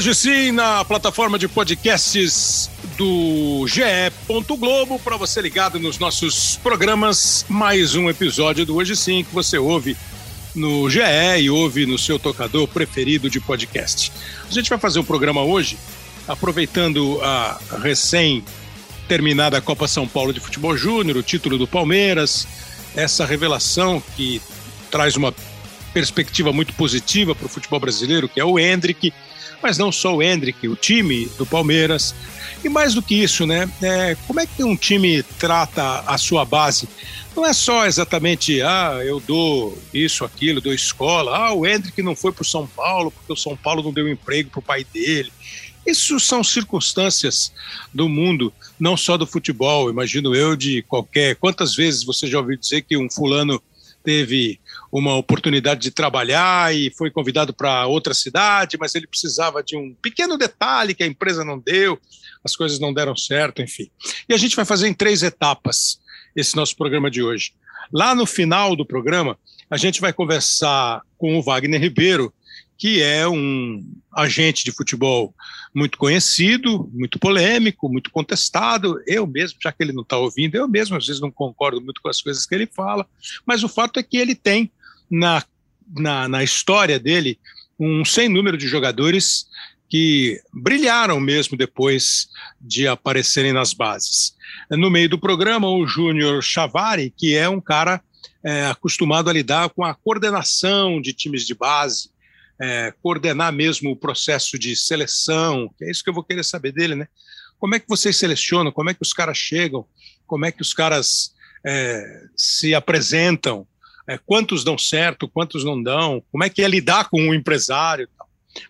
Hoje sim, na plataforma de podcasts do GE. Globo, para você ligado nos nossos programas, mais um episódio do Hoje Sim, que você ouve no GE e ouve no seu tocador preferido de podcast. A gente vai fazer um programa hoje, aproveitando a recém terminada Copa São Paulo de Futebol Júnior, o título do Palmeiras, essa revelação que traz uma perspectiva muito positiva para o futebol brasileiro, que é o Hendrick, mas não só o Hendrick, o time do Palmeiras. E mais do que isso, né? É, como é que um time trata a sua base? Não é só exatamente, ah, eu dou isso, aquilo, dou escola, ah, o Hendrick não foi para o São Paulo porque o São Paulo não deu emprego para o pai dele. Isso são circunstâncias do mundo, não só do futebol, imagino eu, de qualquer. Quantas vezes você já ouviu dizer que um fulano teve uma oportunidade de trabalhar e foi convidado para outra cidade, mas ele precisava de um pequeno detalhe que a empresa não deu, as coisas não deram certo, enfim. E a gente vai fazer em três etapas esse nosso programa de hoje. Lá no final do programa, a gente vai conversar com o Wagner Ribeiro, que é um agente de futebol muito conhecido, muito polêmico, muito contestado. Eu mesmo, já que ele não está ouvindo, eu mesmo às vezes não concordo muito com as coisas que ele fala, mas o fato é que ele tem na, na, na história dele um sem número de jogadores que brilharam mesmo depois de aparecerem nas bases. No meio do programa, o Júnior Chavari, que é um cara é, acostumado a lidar com a coordenação de times de base, é, coordenar mesmo o processo de seleção, que é isso que eu vou querer saber dele, né? Como é que vocês selecionam? Como é que os caras chegam? Como é que os caras é, se apresentam? É, quantos dão certo? Quantos não dão? Como é que é lidar com um empresário?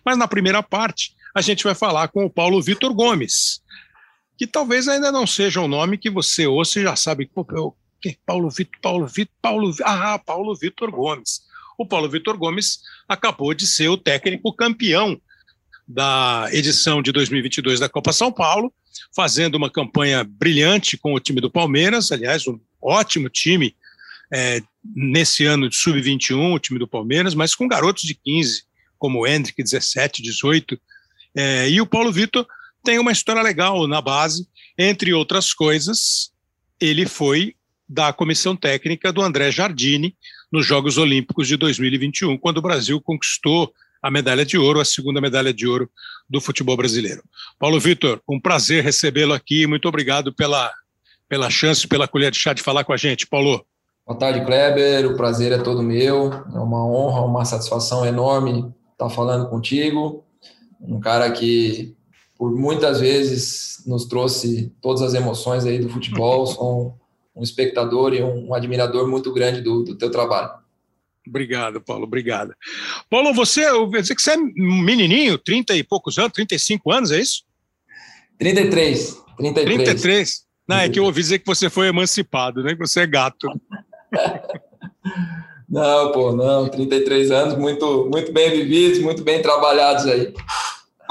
Mas na primeira parte, a gente vai falar com o Paulo Vitor Gomes, que talvez ainda não seja um nome que você ouça e já sabe. Pô, eu, Paulo Vitor, Paulo Vitor, Paulo, ah, Paulo Vitor Gomes o Paulo Vitor Gomes acabou de ser o técnico campeão da edição de 2022 da Copa São Paulo, fazendo uma campanha brilhante com o time do Palmeiras, aliás, um ótimo time é, nesse ano de sub-21, o time do Palmeiras, mas com garotos de 15, como o Hendrick, 17, 18. É, e o Paulo Vitor tem uma história legal na base, entre outras coisas, ele foi da comissão técnica do André Jardini, nos Jogos Olímpicos de 2021, quando o Brasil conquistou a medalha de ouro, a segunda medalha de ouro do futebol brasileiro. Paulo Vitor, um prazer recebê-lo aqui. Muito obrigado pela, pela chance, pela colher de chá de falar com a gente. Paulo. Boa tarde, Kleber. O prazer é todo meu. É uma honra, uma satisfação enorme estar falando contigo. Um cara que, por muitas vezes, nos trouxe todas as emoções aí do futebol. Sou um espectador e um, admirador muito grande do, do teu trabalho. Obrigado, Paulo, obrigado. Paulo, você, eu que você é menininho, 30 e poucos anos, 35 anos, é isso? 33. 33. 33. Não, é que eu ouvi dizer que você foi emancipado, né? Que você é gato. Não, pô, não, 33 anos, muito, muito bem vividos, muito bem trabalhados aí.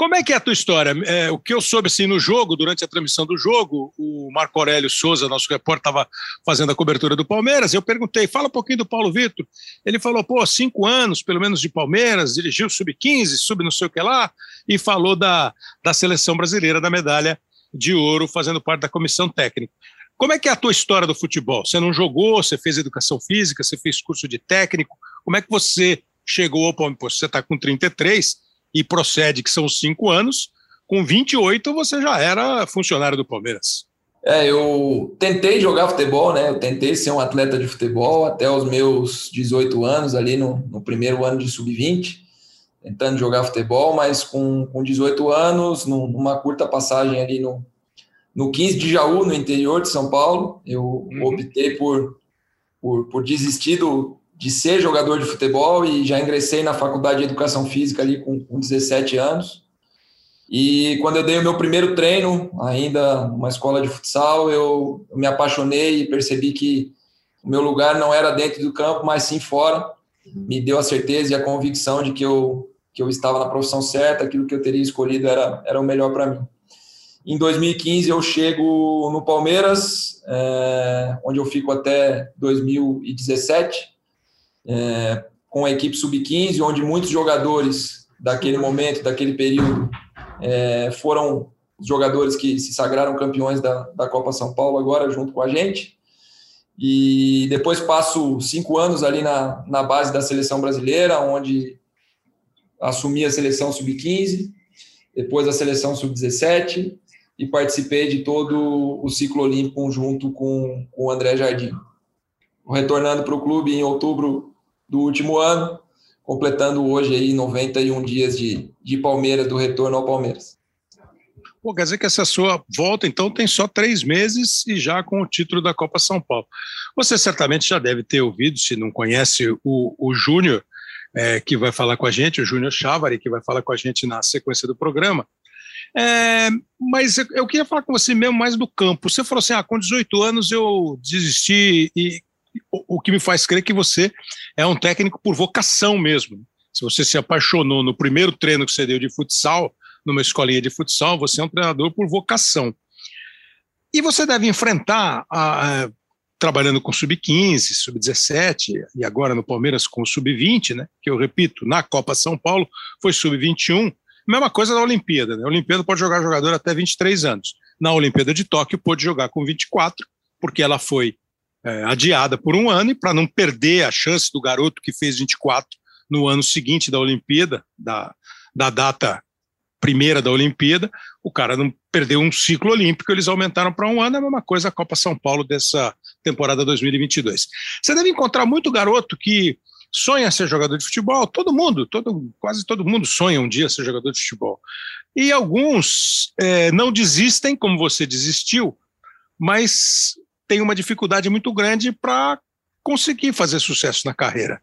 Como é que é a tua história? É, o que eu soube assim no jogo, durante a transmissão do jogo, o Marco Aurélio Souza, nosso repórter, estava fazendo a cobertura do Palmeiras. Eu perguntei, fala um pouquinho do Paulo Vitor. Ele falou, pô, cinco anos, pelo menos, de Palmeiras, dirigiu sub-15, sub não sei o que lá, e falou da, da seleção brasileira, da medalha de ouro, fazendo parte da comissão técnica. Como é que é a tua história do futebol? Você não jogou, você fez educação física, você fez curso de técnico. Como é que você chegou ao Palmeiras? Você está com 33 e procede, que são cinco anos, com 28 você já era funcionário do Palmeiras. É, eu tentei jogar futebol, né? Eu tentei ser um atleta de futebol até os meus 18 anos, ali no, no primeiro ano de sub-20, tentando jogar futebol, mas com, com 18 anos, numa curta passagem ali no, no 15 de Jaú, no interior de São Paulo, eu uhum. optei por, por, por desistir do, de ser jogador de futebol e já ingressei na faculdade de educação física ali com, com 17 anos. E quando eu dei o meu primeiro treino, ainda numa escola de futsal, eu, eu me apaixonei e percebi que o meu lugar não era dentro do campo, mas sim fora. Me deu a certeza e a convicção de que eu, que eu estava na profissão certa, aquilo que eu teria escolhido era, era o melhor para mim. Em 2015 eu chego no Palmeiras, é, onde eu fico até 2017, é, com a equipe sub-15, onde muitos jogadores daquele momento, daquele período, é, foram os jogadores que se sagraram campeões da, da Copa São Paulo agora junto com a gente. E depois passo cinco anos ali na, na base da seleção brasileira, onde assumi a seleção sub-15, depois a seleção sub-17 e participei de todo o ciclo olímpico junto com, com o André Jardim. Retornando para o clube em outubro do último ano, completando hoje aí 91 dias de, de Palmeiras, do retorno ao Palmeiras. Pô, quer dizer que essa sua volta, então, tem só três meses e já com o título da Copa São Paulo. Você certamente já deve ter ouvido, se não conhece, o, o Júnior, é, que vai falar com a gente, o Júnior Chávari, que vai falar com a gente na sequência do programa. É, mas eu queria falar com você mesmo mais do campo. Você falou assim: ah, com 18 anos eu desisti e o, que me faz crer que você é um técnico por vocação mesmo. Se você se apaixonou no primeiro treino que você deu de futsal, numa escolinha de futsal, você é um treinador por vocação. E você deve enfrentar, a, a, trabalhando com sub-15, sub-17, e agora no Palmeiras com sub-20, né? Que eu repito, na Copa São Paulo foi sub-21. Mesma coisa na Olimpíada, né? A Olimpíada pode jogar jogador até 23 anos. Na Olimpíada de Tóquio pode jogar com 24, porque ela foi é, adiada por um ano e para não perder a chance do garoto que fez 24 no ano seguinte da Olimpíada, da, da data primeira da Olimpíada, o cara não perdeu um ciclo olímpico, eles aumentaram para um ano, é a mesma coisa a Copa São Paulo dessa temporada 2022. Você deve encontrar muito garoto que sonha ser jogador de futebol, todo mundo, todo, quase todo mundo sonha um dia ser jogador de futebol. E alguns é, não desistem, como você desistiu, mas tem uma dificuldade muito grande para conseguir fazer sucesso na carreira.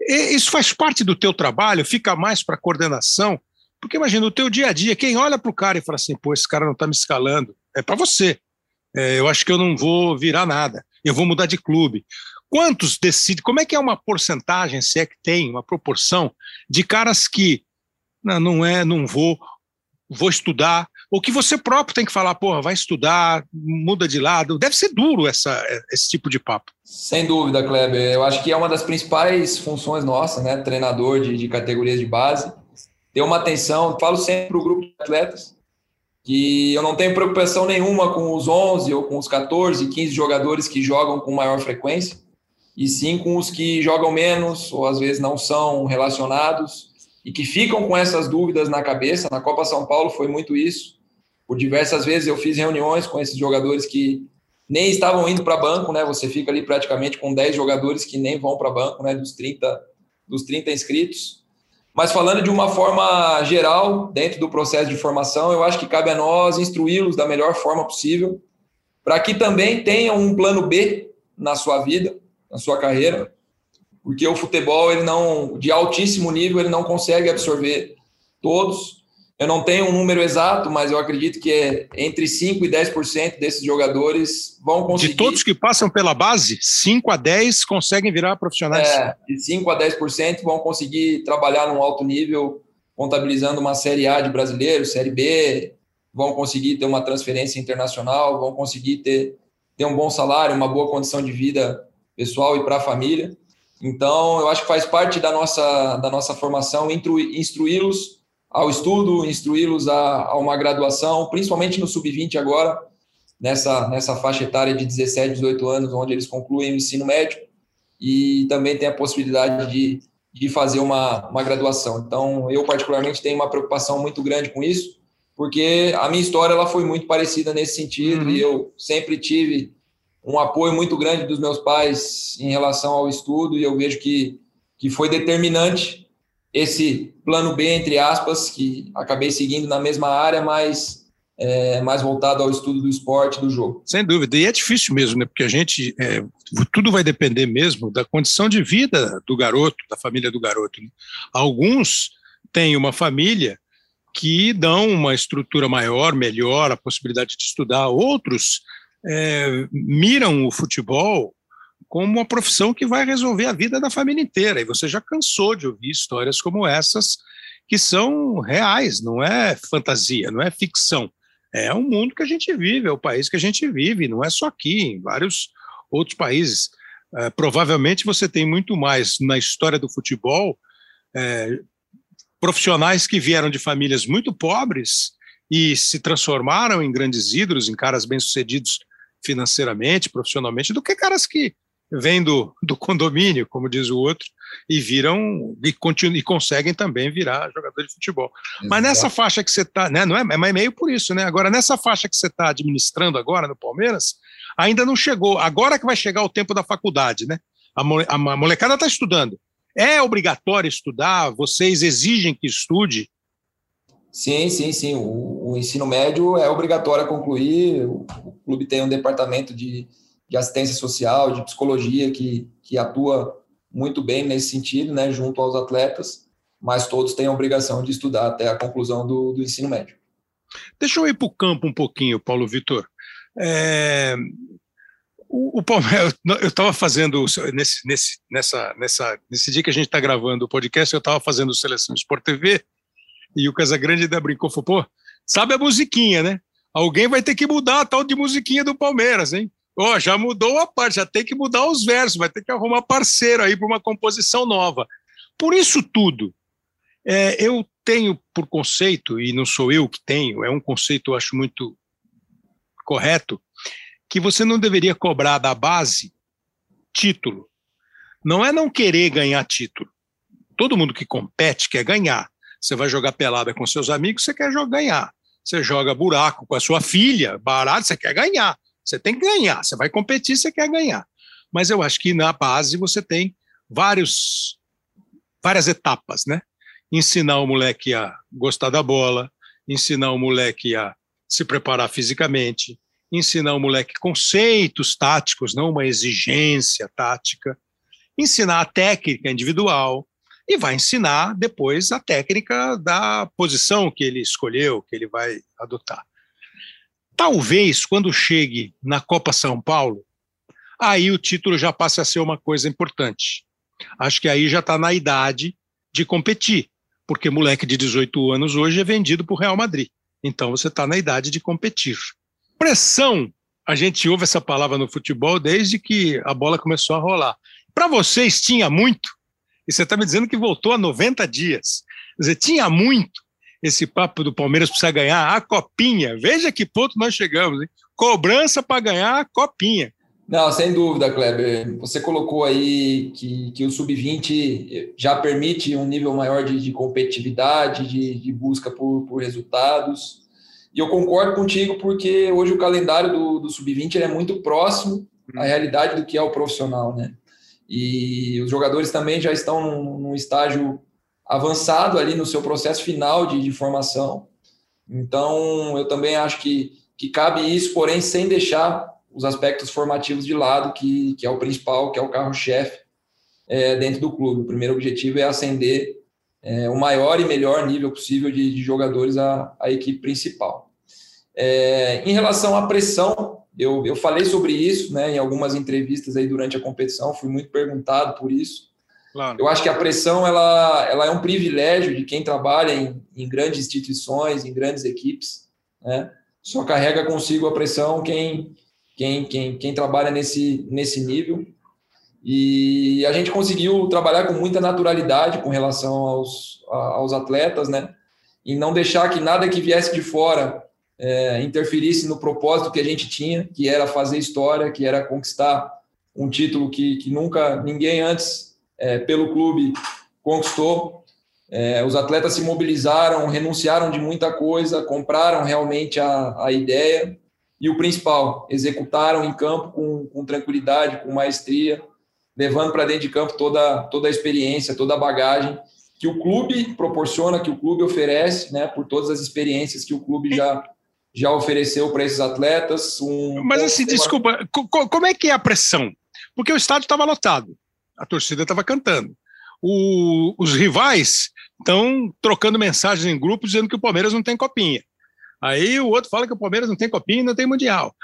E isso faz parte do teu trabalho, fica mais para coordenação, porque imagina, o teu dia a dia, quem olha para o cara e fala assim, pô, esse cara não está me escalando, é para você. É, eu acho que eu não vou virar nada, eu vou mudar de clube. Quantos decidem, como é que é uma porcentagem, se é que tem, uma proporção, de caras que não, não é, não vou, vou estudar, ou que você próprio tem que falar, porra, vai estudar, muda de lado. Deve ser duro essa, esse tipo de papo. Sem dúvida, Kleber. Eu acho que é uma das principais funções nossas, né? Treinador de, de categorias de base. Ter uma atenção, falo sempre para o grupo de atletas, que eu não tenho preocupação nenhuma com os 11 ou com os 14, 15 jogadores que jogam com maior frequência, e sim com os que jogam menos, ou às vezes não são relacionados, e que ficam com essas dúvidas na cabeça. Na Copa São Paulo foi muito isso por diversas vezes eu fiz reuniões com esses jogadores que nem estavam indo para banco, né? Você fica ali praticamente com 10 jogadores que nem vão para banco, né? Dos 30, dos 30 inscritos. Mas falando de uma forma geral, dentro do processo de formação, eu acho que cabe a nós instruí-los da melhor forma possível, para que também tenham um plano B na sua vida, na sua carreira, porque o futebol ele não de altíssimo nível ele não consegue absorver todos eu não tenho um número exato, mas eu acredito que é entre 5% e 10% desses jogadores vão conseguir. De todos que passam pela base, 5 a 10 conseguem virar profissionais. É, de 5 a 10% vão conseguir trabalhar num alto nível, contabilizando uma Série A de brasileiro, Série B, vão conseguir ter uma transferência internacional, vão conseguir ter, ter um bom salário, uma boa condição de vida pessoal e para a família. Então, eu acho que faz parte da nossa, da nossa formação instruí-los ao estudo, instruí-los a, a, uma graduação, principalmente no sub-20 agora, nessa, nessa faixa etária de 17, 18 anos, onde eles concluem o ensino médio e também tem a possibilidade de, de fazer uma, uma graduação. Então, eu particularmente tenho uma preocupação muito grande com isso, porque a minha história ela foi muito parecida nesse sentido uhum. e eu sempre tive um apoio muito grande dos meus pais em relação ao estudo e eu vejo que, que foi determinante esse plano B, entre aspas, que acabei seguindo na mesma área, mas é, mais voltado ao estudo do esporte, do jogo. Sem dúvida, e é difícil mesmo, né? Porque a gente, é, tudo vai depender mesmo da condição de vida do garoto, da família do garoto. Né? Alguns têm uma família que dão uma estrutura maior, melhor, a possibilidade de estudar. Outros é, miram o futebol como uma profissão que vai resolver a vida da família inteira. E você já cansou de ouvir histórias como essas, que são reais, não é fantasia, não é ficção. É o mundo que a gente vive, é o país que a gente vive, não é só aqui, em vários outros países. É, provavelmente você tem muito mais na história do futebol é, profissionais que vieram de famílias muito pobres e se transformaram em grandes ídolos, em caras bem-sucedidos financeiramente, profissionalmente, do que caras que vêm do, do condomínio, como diz o outro, e viram e, continu, e conseguem também virar jogador de futebol. Exato. Mas nessa faixa que você está, né, não é, é meio por isso, né? Agora, nessa faixa que você está administrando agora no Palmeiras, ainda não chegou. Agora que vai chegar o tempo da faculdade, né? A, a, a molecada está estudando. É obrigatório estudar? Vocês exigem que estude? Sim, sim, sim. O, o ensino médio é obrigatório concluir. O, o clube tem um departamento de, de, assistência social, de psicologia, que, que atua muito bem nesse sentido, né, junto aos atletas, mas todos têm a obrigação de estudar até a conclusão do, do ensino médio. Deixa eu ir para o campo um pouquinho, Paulo Vitor. É, o, o Palmeiras, eu estava fazendo, nesse, nesse, nessa, nessa, nesse dia que a gente está gravando o podcast, eu estava fazendo Seleção Sport TV, e o Casagrande ainda brincou, falou, pô, sabe a musiquinha, né? Alguém vai ter que mudar a tal de musiquinha do Palmeiras, hein? Ó, oh, já mudou a parte, já tem que mudar os versos, vai ter que arrumar parceiro aí para uma composição nova. Por isso tudo, é, eu tenho por conceito, e não sou eu que tenho, é um conceito eu acho muito correto, que você não deveria cobrar da base título. Não é não querer ganhar título. Todo mundo que compete quer ganhar. Você vai jogar pelada com seus amigos, você quer ganhar. Você joga buraco com a sua filha, barato, você quer ganhar. Você tem que ganhar. Você vai competir, você quer ganhar. Mas eu acho que na base você tem vários, várias etapas, né? Ensinar o moleque a gostar da bola, ensinar o moleque a se preparar fisicamente, ensinar o moleque conceitos táticos, não uma exigência tática, ensinar a técnica individual e vai ensinar depois a técnica da posição que ele escolheu, que ele vai adotar. Talvez quando chegue na Copa São Paulo, aí o título já passe a ser uma coisa importante. Acho que aí já está na idade de competir, porque moleque de 18 anos hoje é vendido para o Real Madrid. Então você está na idade de competir. Pressão, a gente ouve essa palavra no futebol desde que a bola começou a rolar. Para vocês tinha muito? E você está me dizendo que voltou a 90 dias. Quer dizer, tinha muito esse papo do Palmeiras precisa ganhar a copinha. Veja que ponto nós chegamos. Hein? Cobrança para ganhar a copinha. Não, sem dúvida, Kleber. Você colocou aí que, que o sub-20 já permite um nível maior de, de competitividade, de, de busca por, por resultados. E eu concordo contigo porque hoje o calendário do, do sub-20 é muito próximo à uhum. realidade do que é o profissional, né? E os jogadores também já estão num, num estágio avançado ali no seu processo final de, de, formação. Então, eu também acho que, que cabe isso, porém, sem deixar os aspectos formativos de lado, que, que é o principal, que é o carro-chefe é, dentro do clube. O primeiro objetivo é ascender é, o maior e melhor nível possível de, de jogadores à, à, equipe principal. É, em relação à pressão, eu, eu falei sobre isso né, em algumas entrevistas aí durante a competição, fui muito perguntado por isso. Claro. Eu acho que a pressão ela, ela é um privilégio de quem trabalha em, em grandes instituições, em grandes equipes. Né? Só carrega consigo a pressão quem, quem, quem, quem trabalha nesse, nesse nível. E a gente conseguiu trabalhar com muita naturalidade com relação aos, aos atletas, né? E não deixar que nada que viesse de fora é, interferisse no propósito que a gente tinha, que era fazer história, que era conquistar um título que, que nunca ninguém antes é, pelo clube conquistou. É, os atletas se mobilizaram, renunciaram de muita coisa, compraram realmente a, a ideia e o principal, executaram em campo com, com tranquilidade, com maestria levando para dentro de campo toda, toda a experiência, toda a bagagem que o clube proporciona, que o clube oferece, né, por todas as experiências que o clube já, já ofereceu para esses atletas. Um Mas assim, desculpa, como é que é a pressão? Porque o estádio estava lotado, a torcida estava cantando. o, os rivais estão trocando mensagens em grupo dizendo que o Palmeiras não tem copinha. Aí o outro fala que o Palmeiras não tem copinha e não tem mundial.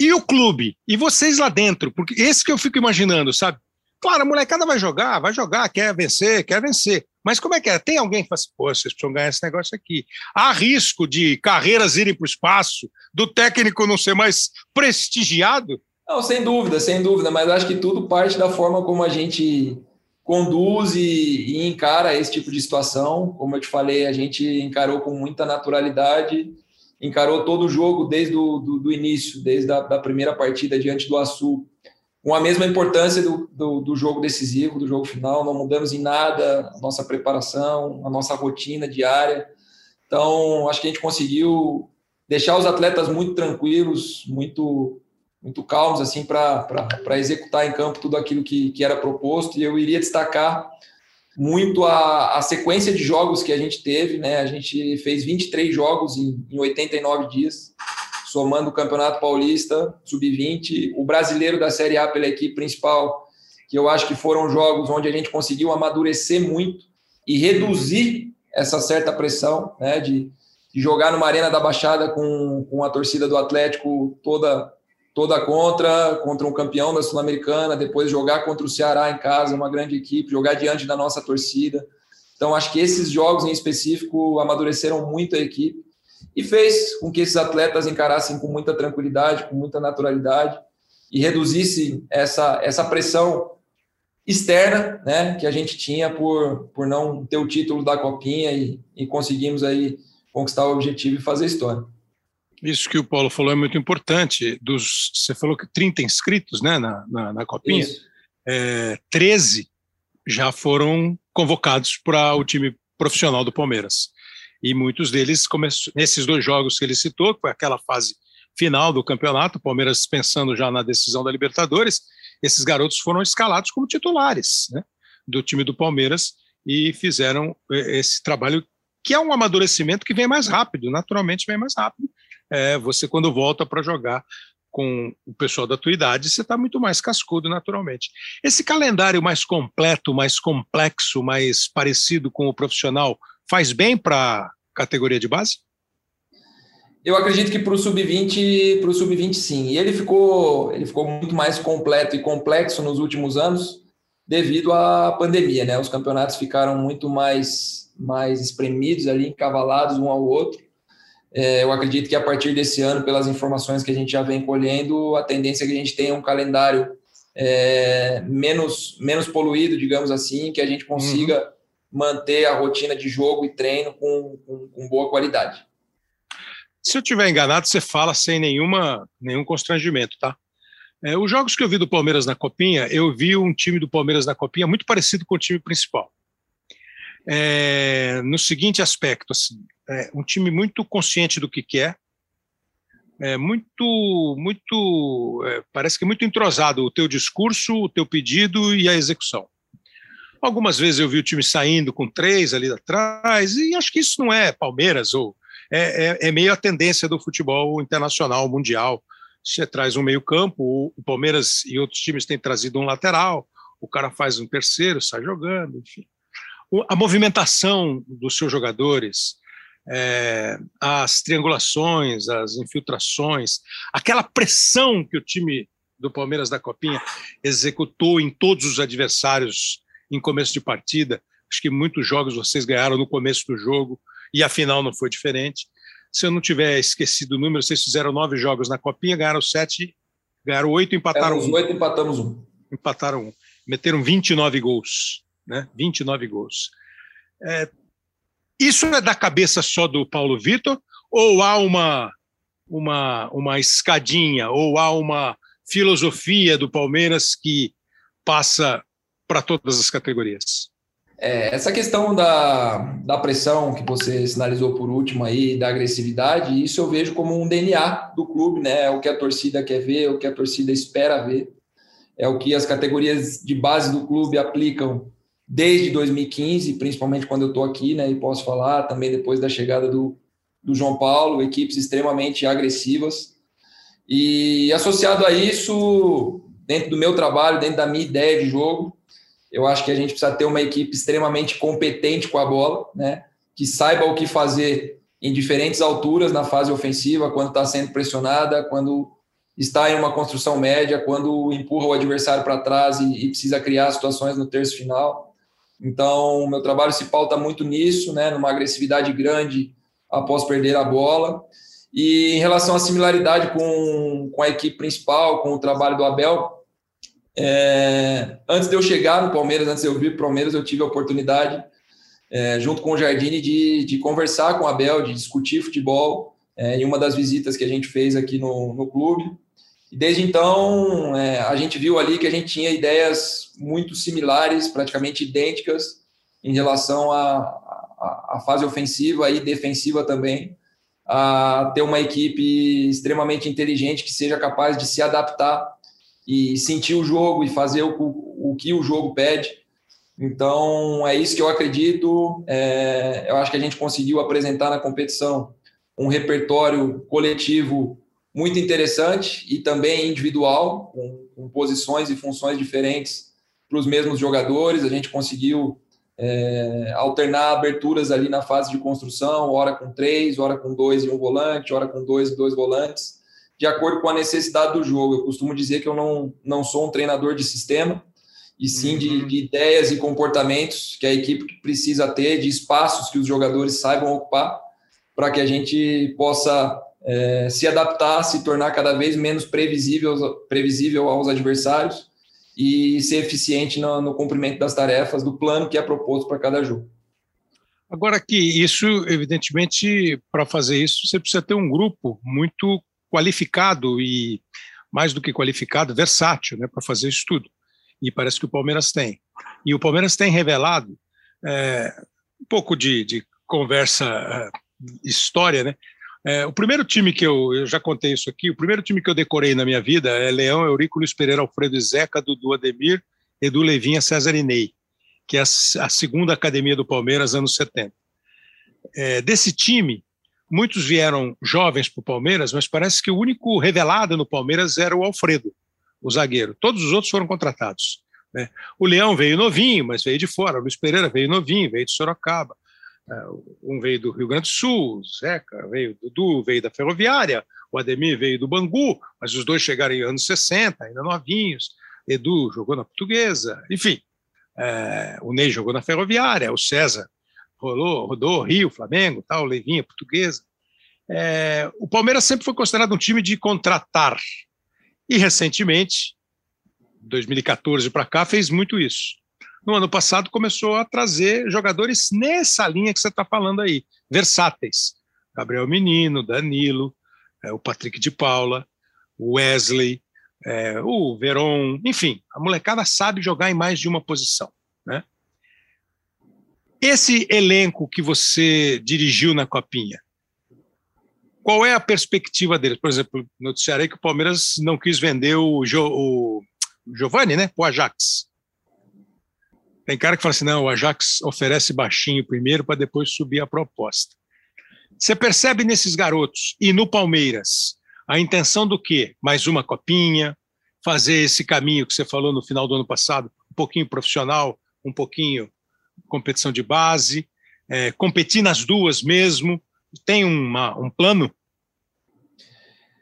E o clube? E vocês lá dentro? Porque esse que eu fico imaginando, sabe? Claro, a molecada vai jogar, vai jogar, quer vencer, quer vencer. Mas como é que é? Tem alguém que fala assim, pô, vocês precisam ganhar esse negócio aqui. Há risco de carreiras irem para o espaço, do técnico não ser mais prestigiado? Não, sem dúvida, sem dúvida, mas acho que tudo parte da forma como a gente conduz e, e encara esse tipo de situação. Como eu te falei, a gente encarou com muita naturalidade, encarou todo o jogo desde o do, do início, desde a da primeira partida diante do Açu, com a mesma importância do, do, do, jogo decisivo, do jogo final, não mudamos em nada a nossa preparação, a nossa rotina diária. Então, acho que a gente conseguiu deixar os atletas muito tranquilos, muito muito calmos assim para executar em campo tudo aquilo que, que era proposto. E eu iria destacar muito a, a sequência de jogos que a gente teve. Né? A gente fez 23 jogos em, em 89 dias somando o Campeonato Paulista, Sub-20, o brasileiro da Série A pela equipe principal, que eu acho que foram jogos onde a gente conseguiu amadurecer muito e reduzir essa certa pressão, né, de, de jogar numa arena da Baixada com, com a torcida do Atlético toda toda contra, contra um campeão da Sul-Americana, depois jogar contra o Ceará em casa, uma grande equipe, jogar diante da nossa torcida. Então, acho que esses jogos em específico amadureceram muito a equipe e fez com que esses atletas encarassem com muita tranquilidade, com muita naturalidade e reduzisse essa, essa pressão externa né, que a gente tinha por, por não ter o título da Copinha e, e conseguimos aí conquistar o objetivo e fazer história. Isso que o Paulo falou é muito importante. Dos, você falou que 30 inscritos né, na, na, na Copinha, é, 13 já foram convocados para o time profissional do Palmeiras e muitos deles nesses dois jogos que ele citou, que foi aquela fase final do campeonato, o Palmeiras pensando já na decisão da Libertadores, esses garotos foram escalados como titulares né, do time do Palmeiras e fizeram eh, esse trabalho que é um amadurecimento que vem mais rápido, naturalmente vem mais rápido. É, você quando volta para jogar com o pessoal da tua idade, você está muito mais cascudo naturalmente. Esse calendário mais completo, mais complexo, mais parecido com o profissional, faz bem para categoria de base? Eu acredito que para o sub-20, para o sub-20 sim. E ele ficou, ele ficou muito mais completo e complexo nos últimos anos devido à pandemia, né? Os campeonatos ficaram muito mais mais espremidos ali, encavalados um ao outro. É, eu acredito que a partir desse ano, pelas informações que a gente já vem colhendo, a tendência é que a gente tenha um calendário é, menos menos poluído, digamos assim, que a gente consiga uhum manter a rotina de jogo e treino com, com, com boa qualidade. Se eu estiver enganado, você fala sem nenhuma, nenhum constrangimento, tá? É, os jogos que eu vi do Palmeiras na Copinha, eu vi um time do Palmeiras na Copinha muito parecido com o time principal. É, no seguinte aspecto, assim, é, um time muito consciente do que quer, é, muito, muito, é, parece que muito entrosado o teu discurso, o teu pedido e a execução. Algumas vezes eu vi o time saindo com três ali atrás, e acho que isso não é Palmeiras, ou é, é, é meio a tendência do futebol internacional, mundial. Você traz um meio-campo, o Palmeiras e outros times têm trazido um lateral, o cara faz um terceiro, sai jogando, enfim. A movimentação dos seus jogadores, é, as triangulações, as infiltrações, aquela pressão que o time do Palmeiras da Copinha executou em todos os adversários em começo de partida. Acho que muitos jogos vocês ganharam no começo do jogo e a final não foi diferente. Se eu não tiver esquecido o número, vocês fizeram nove jogos na Copinha, ganharam sete, ganharam oito, empataram um. oito, empatamos um. Empataram um. Meteram 29 gols, né? 29 gols. É, isso é da cabeça só do Paulo Vitor ou há uma, uma, uma escadinha, ou há uma filosofia do Palmeiras que passa para todas as categorias. É, essa questão da, da pressão que você sinalizou por último aí, da agressividade, isso eu vejo como um DNA do clube, né? É o que a torcida quer ver, é o que a torcida espera ver, é o que as categorias de base do clube aplicam desde 2015, principalmente quando eu estou aqui, né? E posso falar também depois da chegada do, do João Paulo, equipes extremamente agressivas. E associado a isso, dentro do meu trabalho, dentro da minha ideia de jogo, Eu acho que a gente precisa ter uma equipe extremamente competente com a bola, né? Que saiba o que fazer em diferentes alturas na fase ofensiva, quando está sendo pressionada, quando está em uma construção média, quando empurra o adversário para trás e, e, precisa criar situações no terço final. Então, meu trabalho se pauta muito nisso, né, numa agressividade grande após perder a bola. E em relação à similaridade com, com a equipe principal, com o trabalho do Abel, é, antes de eu chegar no Palmeiras, antes de eu vir para o Palmeiras, eu tive a oportunidade, é, junto com o Jardine, de, de conversar com o Abel, de discutir futebol, é, em uma das visitas que a gente fez aqui no, no clube. E desde então, é, a gente viu ali que a gente tinha ideias muito similares, praticamente idênticas, em relação à fase ofensiva e defensiva também, a ter uma equipe extremamente inteligente que seja capaz de se adaptar e sentir o jogo e fazer o, o que o jogo pede. Então, é isso que eu acredito. É, eu acho que a gente conseguiu apresentar na competição um repertório coletivo muito interessante e também individual, com, com posições e funções diferentes para os mesmos jogadores. A gente conseguiu é, alternar aberturas ali na fase de construção, hora com três, hora com dois e um volante, hora com dois e dois volantes, de acordo com a necessidade do jogo. Eu costumo dizer que eu não, não sou um treinador de sistema, e sim uhum. de, de, ideias e comportamentos que a equipe precisa ter, de espaços que os jogadores saibam ocupar, para que a gente possa é, se adaptar, se tornar cada vez menos previsível, previsível aos adversários e ser eficiente no, no cumprimento das tarefas do plano que é proposto para cada jogo. Agora que isso, evidentemente, para fazer isso, você precisa ter um grupo muito qualificado e mais do que qualificado, versátil, né, para fazer isso tudo. E parece que o Palmeiras tem. E o Palmeiras tem revelado é, um pouco de, de conversa, é, história, né? É, o primeiro time que eu, eu já contei isso aqui, o primeiro time que eu decorei na minha vida é Leão, Eurico, Luiz Pereira, Alfredo e Zeca, Dudu Ademir, Edu Levinha, César Inei, que é a, a segunda academia do Palmeiras, anos 70. É, desse time, muitos vieram jovens para o Palmeiras, mas parece que o único revelado no Palmeiras era o Alfredo, o zagueiro. Todos os outros foram contratados. Né? O Leão veio novinho, mas veio de fora. O Luiz Pereira veio novinho, veio de Sorocaba. É, um veio do Rio Grande do Sul, o Zeca veio do Dudu, veio da Ferroviária, o Ademir veio do Bangu, mas os dois chegaram em anos 60, ainda novinhos. Edu jogou na Portuguesa, enfim. É, o Ney jogou na Ferroviária, o César rolou, rodou Rio, Flamengo, tal, Levinha, Portuguesa. É, o Palmeiras sempre foi considerado um time de contratar. E recentemente, 2014 para cá, fez muito isso no ano passado começou a trazer jogadores nessa linha que você está falando aí, versáteis. Gabriel Menino, Danilo, é, o Patrick de Paula, o Wesley, é, o Veron, enfim, a molecada sabe jogar em mais de uma posição. Esse elenco que você dirigiu na Copinha, qual é a perspectiva deles? Por exemplo, noticiarei que o Palmeiras não quis vender o, jo, o Giovanni, né, o Ajax. Tem cara que fala assim: não, o Ajax oferece baixinho primeiro para depois subir a proposta. Você percebe nesses garotos e no Palmeiras a intenção do quê? Mais uma copinha, fazer esse caminho que você falou no final do ano passado, um pouquinho profissional, um pouquinho competição de base, é, competir nas duas mesmo. Tem uma, um plano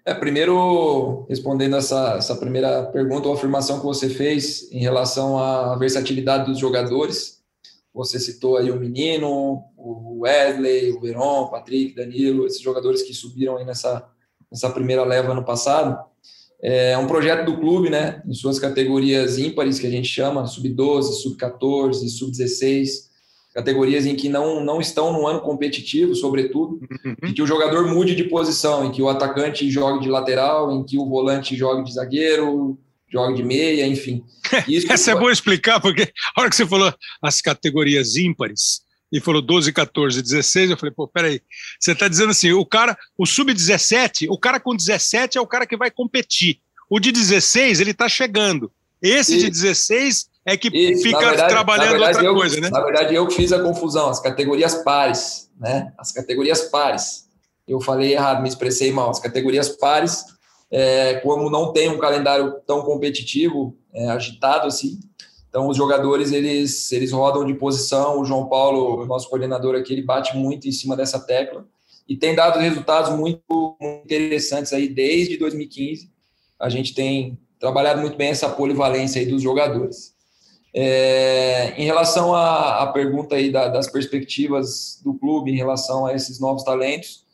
é, primeiro, respondendo essa, essa primeira pergunta ou afirmação que você fez em relação à versatilidade dos jogadores, você citou aí o Menino, o Wesley, o Veron, o Patrick, Danilo, esses jogadores que subiram aí nessa, nessa primeira leva ano passado. É um projeto do clube, né, em suas categorias ímpares, que a gente chama, sub-12, sub-14, sub-16, categorias em que não, não estão no ano competitivo, sobretudo, uhum. em que o jogador mude de posição, em que o atacante jogue de lateral, em que o volante jogue de zagueiro, jogue de meia, enfim. Isso Essa é bom explicar, porque a hora que você falou as categorias ímpares, e falou 12, 14, 16, eu falei, pô, peraí, você está dizendo assim, o cara, o sub-17, o cara com 17 é o cara que vai competir, o de 16, ele está chegando, esse de 16 é que Isso, fica verdade, trabalhando verdade, outra eu, coisa, né? Na verdade, eu que fiz a confusão, as categorias pares, né? As categorias pares. Eu falei errado, me expressei mal. As categorias pares, é, como não tem um calendário tão competitivo, é, agitado assim, Então, os jogadores, eles, eles rodam de posição. O João Paulo, nosso coordenador aqui, ele bate muito em cima dessa tecla e tem dado resultados muito, muito interessantes aí desde 2015. A gente tem trabalhado muito bem essa polivalência aí dos jogadores. É, em relação à, à pergunta aí da, das perspectivas do clube em relação a esses novos talentos,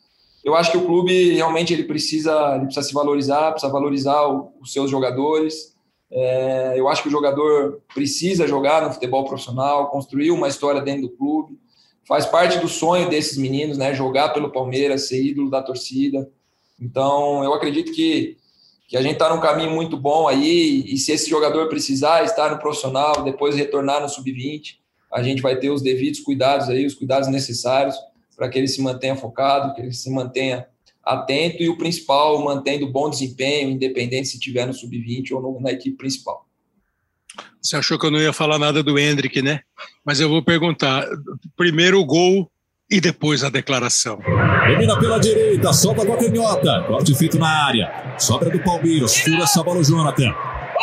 eu acho que o clube realmente ele precisa, ele precisa se valorizar, precisa valorizar o, os seus jogadores. É, eu acho que o jogador precisa jogar no futebol profissional, construir uma história dentro do clube. Faz parte do sonho desses meninos, né? Jogar pelo Palmeiras, ser ídolo da torcida. Então, eu acredito que, que a gente está num caminho muito bom aí. E se esse jogador precisar estar no profissional, depois retornar no sub-20, a gente vai ter os devidos cuidados aí, os cuidados necessários para que ele se mantenha focado, que ele se mantenha atento e o principal, mantendo bom desempenho, independente se estiver no sub-20 ou no, na equipe principal. Você achou que eu não ia falar nada do Hendrick, né? Mas eu vou perguntar. Primeiro o gol e depois a declaração. Domina pela direita, solta com a canhota. Corte feito na área. Sobra do Palmeiras, tira essa bola o Jonathan.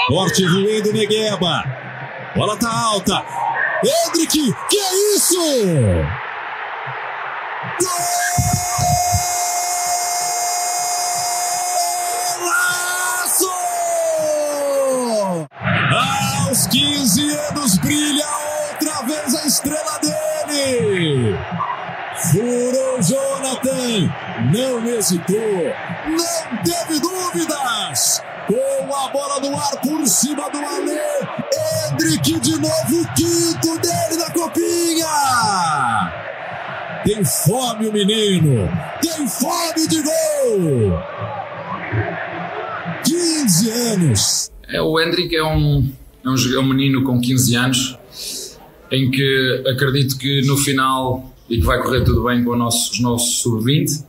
Corte ruim Negueba. Bola tá alta. Hendrick, que é isso? Golaço! 15 anos brilha outra vez a estrela dele. Furou Jonathan, não hesitou, não teve dúvidas. Com a bola no ar por cima do Alê, Hendrick de novo, quinto dele na copinha. Tem fome o menino! Tem fome de gol! 15 anos! É, o Hendrick é um, é, um, é um menino com 15 anos em que acredito que no final e que vai correr tudo bem com os nossos, os nossos sub-20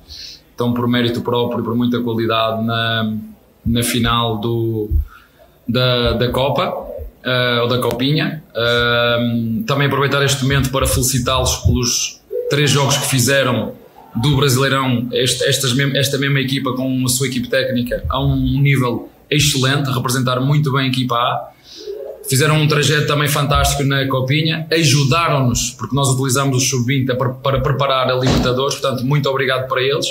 estão por mérito próprio, por muita qualidade na, na final do, da, da Copa uh, ou da Copinha. Uh, também aproveitar este momento para felicitá-los pelos três jogos que fizeram do Brasileirão, este, estas, esta mesma equipa com a sua equipe técnica a um nível excelente, representaram muito bem a equipa A. Fizeram um trajeto também fantástico na Copinha, ajudaram-nos, porque nós utilizamos o Sub-20 para, para preparar a Libertadores, portanto, muito obrigado para eles.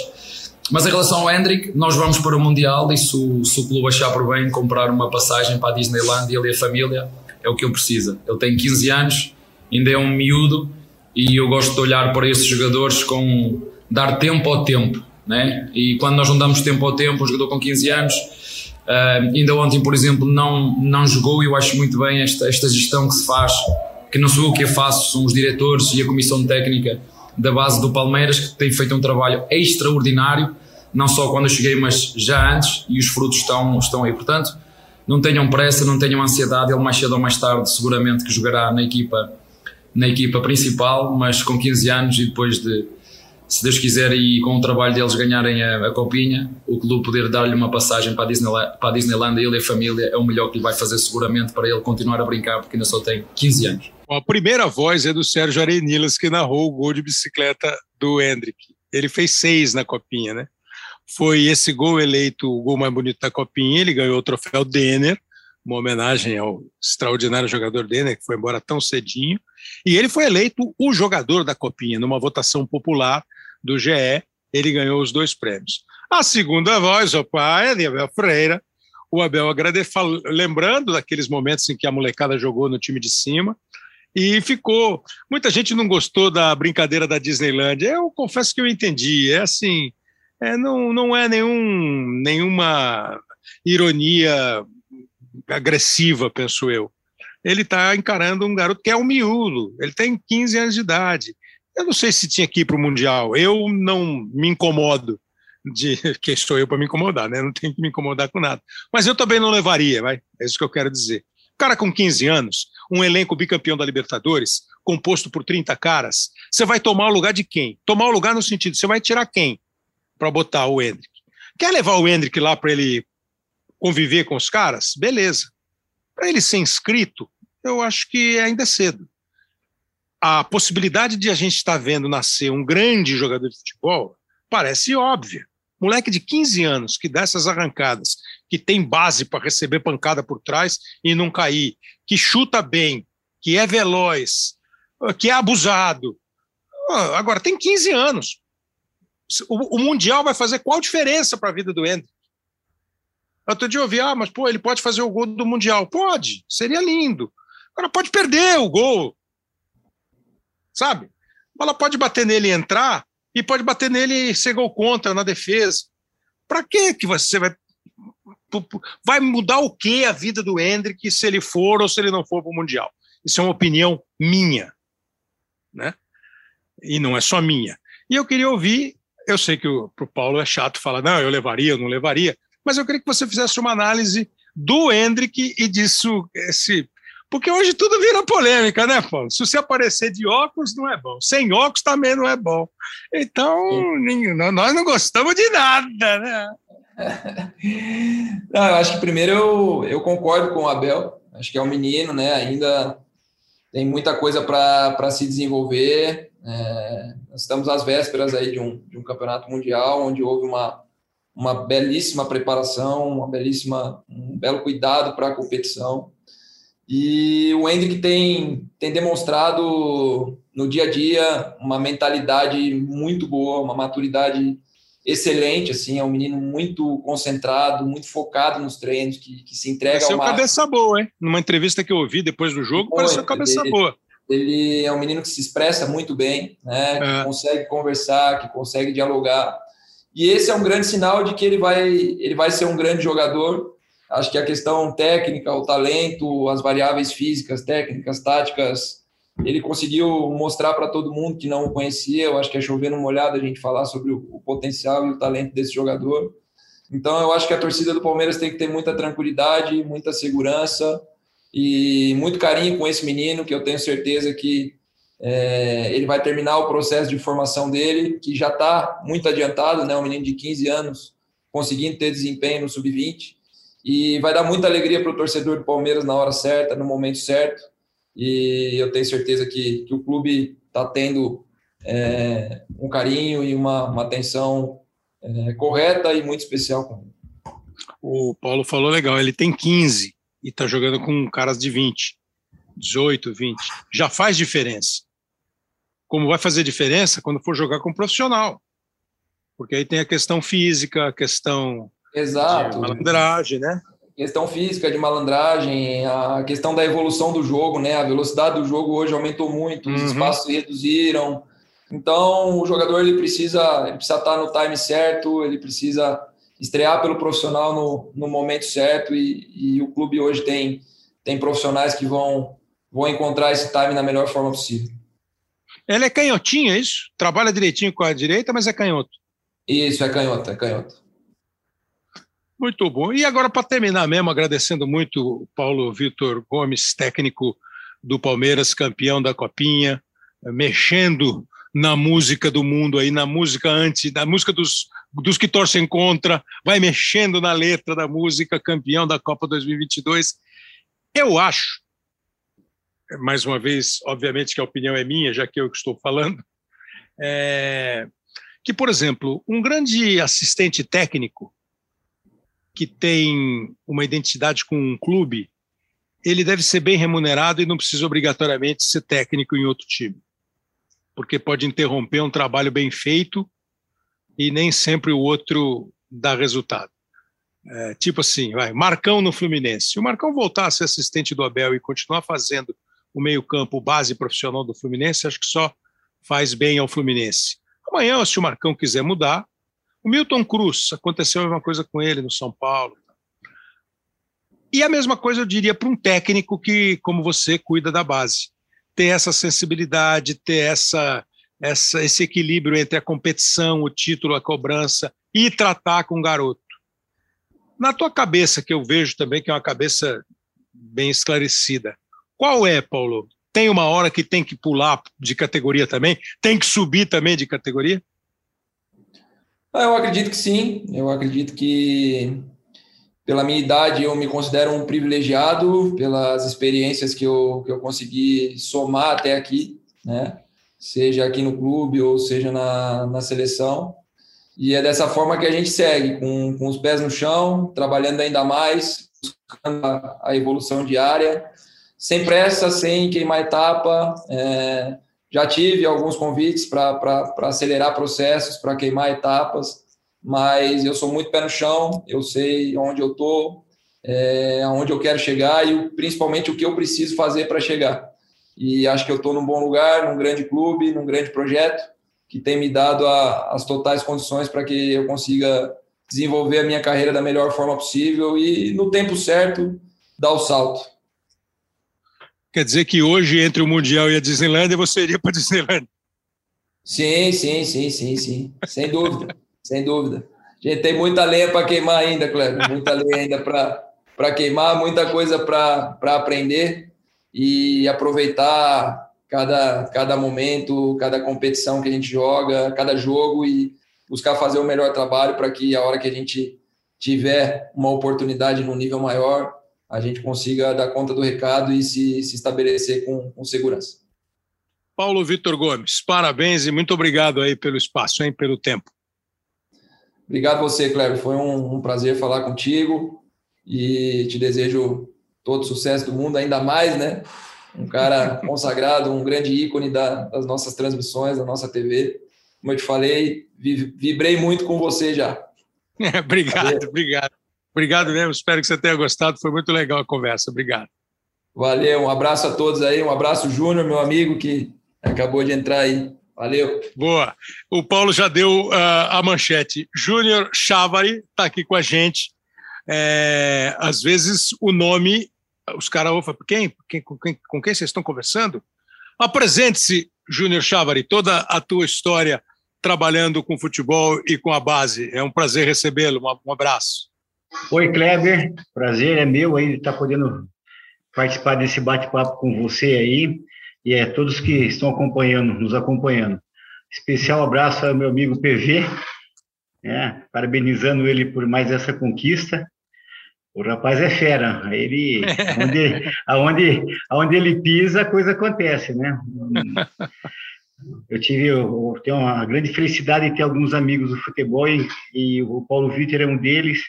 Mas em relação ao Hendrick, nós vamos para o Mundial e se o, se o clube achar por bem comprar uma passagem para a Disneyland ele e a família, é o que ele precisa. Ele tem 15 anos, ainda é um miúdo e eu gosto de olhar para esses jogadores com dar tempo ao tempo, né? E quando nós não damos tempo ao tempo, um jogador com 15 anos, uh, ainda ontem, por exemplo, não, não jogou e eu acho muito bem esta, esta gestão que se faz, que não sou eu que a faço, são os diretores e a comissão técnica da base do Palmeiras que tem feito um trabalho extraordinário, não só quando eu cheguei, mas já antes, e os frutos estão, estão aí. Portanto, não tenham pressa, não tenham ansiedade, ele mais cedo ou mais tarde seguramente que jogará na equipa na equipa principal, mas com 15 anos e depois de, se Deus quiser, e com o trabalho deles ganharem a, a copinha, o clube poder dar-lhe uma passagem para a, Disneyland, para a Disneyland, ele e a família, é o melhor que lhe vai fazer seguramente para ele continuar a brincar, porque ainda só tem 15 anos. A primeira voz é do Sérgio Arenilas, que narrou o gol de bicicleta do Hendrick. Ele fez seis na copinha, né? Foi esse gol eleito o gol mais bonito da copinha, ele ganhou o troféu Denner, uma homenagem ao extraordinário jogador Denner, que foi embora tão cedinho, e ele foi eleito o jogador da Copinha, numa votação popular do GE, ele ganhou os dois prêmios. A segunda voz, o pai, é de Abel Freira, o Abel agradeceu, lembrando daqueles momentos em que a molecada jogou no time de cima, e ficou. Muita gente não gostou da brincadeira da Disneyland. Eu confesso que eu entendi. É assim, é, não, não é nenhum, nenhuma ironia agressiva, penso eu. Ele está encarando um garoto que é um miúdo, ele tem 15 anos de idade. Eu não sei se tinha que ir para o Mundial, eu não me incomodo de que sou eu para me incomodar, né? Não tenho que me incomodar com nada. Mas eu também não levaria, vai? É isso que eu quero dizer. Cara com 15 anos, um elenco bicampeão da Libertadores, composto por 30 caras, você vai tomar o lugar de quem? Tomar o lugar no sentido, você vai tirar quem para botar o Hendrick? Quer levar o Hendrick lá para ele conviver com os caras, beleza. Para ele ser inscrito, eu acho que ainda é cedo. A possibilidade de a gente estar vendo nascer um grande jogador de futebol parece óbvia. Moleque de 15 anos que dá essas arrancadas, que tem base para receber pancada por trás e não cair, que chuta bem, que é veloz, que é abusado. Agora, tem 15 anos. O, o Mundial vai fazer qual diferença para a vida do Hendrick? Outro dia eu ouvi, ah, mas pô, ele pode fazer o gol do Mundial. Pode, seria lindo. Agora pode perder o gol. Sabe? A bola pode bater nele e entrar, e pode bater nele e ser gol contra na defesa. Para que que você vai vai mudar o que a vida do Hendrick se ele for ou se ele não for para o Mundial? Isso é uma opinião minha, né? E não é só minha. E eu queria ouvir, eu sei que para o Paulo é chato falar, não, eu levaria, eu não levaria, mas eu queria que você fizesse uma análise do Hendrick e disso, esse, porque hoje tudo vira polêmica, né, Paulo? Se você aparecer de óculos, não é bom. Sem óculos também não é bom. Então, nós não gostamos de nada, né? Não, eu acho que primeiro eu, eu concordo com o Abel. Acho que é um menino, né? Ainda tem muita coisa para se desenvolver. É, nós estamos às vésperas aí de um, de um campeonato mundial, onde houve uma, uma belíssima preparação, uma belíssima, um belo cuidado para a competição. E o Hendrick tem, tem demonstrado no dia a dia uma mentalidade muito boa, uma maturidade excelente, assim, é um menino muito concentrado, muito focado nos treinos, que, que se entrega pareceu ao máximo. cabeça boa, hein? Numa entrevista que eu ouvi depois do jogo, Foi, pareceu cabeça ele, boa. Ele é um menino que se expressa muito bem, né? Que é. consegue conversar, que consegue dialogar. E esse é um grande sinal de que ele vai, ele vai ser um grande jogador, Acho que a questão técnica, o talento, as variáveis físicas, técnicas, táticas, ele conseguiu mostrar para todo mundo que não o conhecia. Eu acho que é chovendo uma olhada a gente falar sobre o, o potencial e o talento desse jogador. Então, eu acho que a torcida do Palmeiras tem que ter muita tranquilidade, muita segurança e muito carinho com esse menino, que eu tenho certeza que é, ele vai terminar o processo de formação dele, que já está muito adiantado, né? Um menino de 15 anos conseguindo ter desempenho no sub-20 e vai dar muita alegria para o torcedor do Palmeiras na hora certa, no momento certo. E eu tenho certeza que, que o clube está tendo é, um carinho e uma, uma atenção é, correta e muito especial ele. O Paulo falou legal, ele tem 15 e está jogando com caras de 20, 18, 20. Já faz diferença. Como vai fazer diferença quando for jogar com um profissional? Porque aí tem a questão física, a questão Exato. De malandragem, né? Questão física de malandragem, a questão da evolução do jogo, né? A velocidade do jogo hoje aumentou muito, os uhum. espaços se reduziram. Então, o jogador ele precisa, ele precisa estar no time certo, ele precisa estrear pelo profissional no, no momento certo e, e o clube hoje tem, tem profissionais que vão, vão encontrar esse time na melhor forma possível. Ele é canhotinho, é isso? Trabalha direitinho com a direita, mas é canhoto. Isso, é canhoto, é canhoto. Muito bom. E agora, para terminar mesmo, agradecendo muito o Paulo Vitor Gomes, técnico do Palmeiras, campeão da Copinha, mexendo na música do mundo aí, na música antes, na música dos, dos que torcem contra, vai mexendo na letra da música, campeão da Copa 2022. Eu acho, mais uma vez, obviamente que a opinião é minha, já que eu estou falando, é, que, por exemplo, um grande assistente técnico que tem uma identidade com um clube, ele deve ser bem remunerado e não precisa obrigatoriamente ser técnico em outro time. Porque pode interromper um trabalho bem feito e nem sempre o outro dá resultado. É, tipo assim, vai, Marcão no Fluminense. Se o Marcão voltar a ser assistente do Abel e continuar fazendo o meio-campo base profissional do Fluminense, acho que só faz bem ao Fluminense. Amanhã, se o Marcão quiser mudar, o Milton Cruz, aconteceu a mesma coisa com ele no São Paulo. E a mesma coisa eu diria para um técnico que, como você, cuida da base. Ter essa sensibilidade, ter essa, essa, esse equilíbrio entre a competição, o título, a cobrança e tratar com o garoto. Na tua cabeça, que eu vejo também que é uma cabeça bem esclarecida, qual é, Paulo? Tem uma hora que tem que pular de categoria também? Tem que subir também de categoria? Ah, eu acredito que sim. Eu acredito que, pela minha idade, eu me considero um privilegiado pelas experiências que eu, que eu consegui somar até aqui, né? Seja aqui no clube ou seja na, na seleção. E é dessa forma que a gente segue, com, com os pés no chão, trabalhando ainda mais, buscando a, a evolução diária. sem pressa, sem queimar etapa. É, já tive alguns convites para acelerar processos, para queimar etapas, mas eu sou muito pé no chão, eu sei onde eu estou, é, aonde eu quero chegar e principalmente o que eu preciso fazer para chegar. E acho que eu estou num bom lugar, num grande clube, num grande projeto, que tem me dado a, as totais condições para que eu consiga desenvolver a minha carreira da melhor forma possível e, no tempo certo, dar o salto. Quer dizer que hoje, entre o Mundial e a Disneylandia, você iria para a Disneylandia? Sim, sim, sim, sim, sim. Sem dúvida, sem dúvida. A gente tem muita lenha para queimar ainda, Cleber. Muita lenha ainda para queimar, muita coisa para aprender e aproveitar cada, cada momento, cada competição que a gente joga, cada jogo e buscar fazer o melhor trabalho para que a hora que a gente tiver uma oportunidade no nível maior, a gente consiga dar conta do recado e se, se estabelecer com, com segurança. Paulo Vitor Gomes, parabéns e muito obrigado aí pelo espaço, hein, pelo tempo. Obrigado você, Cleber. Foi um, um prazer falar contigo e te desejo todo sucesso do mundo, ainda mais, né? Um cara consagrado, um grande ícone da, das nossas transmissões, da nossa TV. Como eu te falei, vibrei muito com você já. obrigado, obrigado. Obrigado mesmo, espero que você tenha gostado. Foi muito legal a conversa. Obrigado. Valeu, um abraço a todos aí, um abraço, Júnior, meu amigo, que acabou de entrar aí. Valeu. Boa. O Paulo já deu uh, a manchete. Júnior Chavari está aqui com a gente. É, às vezes o nome, os caras ouvem, quem? quem, com, quem? com quem vocês estão conversando? Apresente-se, Júnior Chavari, toda a tua história trabalhando com futebol e com a base. É um prazer recebê-lo. Um abraço. Oi, Kleber. Prazer é meu aí estar podendo participar desse bate-papo com você aí e é todos que estão acompanhando, nos acompanhando. Especial abraço ao meu amigo PV, né, parabenizando ele por mais essa conquista. O rapaz é fera, ele onde, aonde, aonde ele pisa, a coisa acontece, né? Eu tive, eu tenho uma grande felicidade de ter alguns amigos do futebol e, e o Paulo Vitor é um deles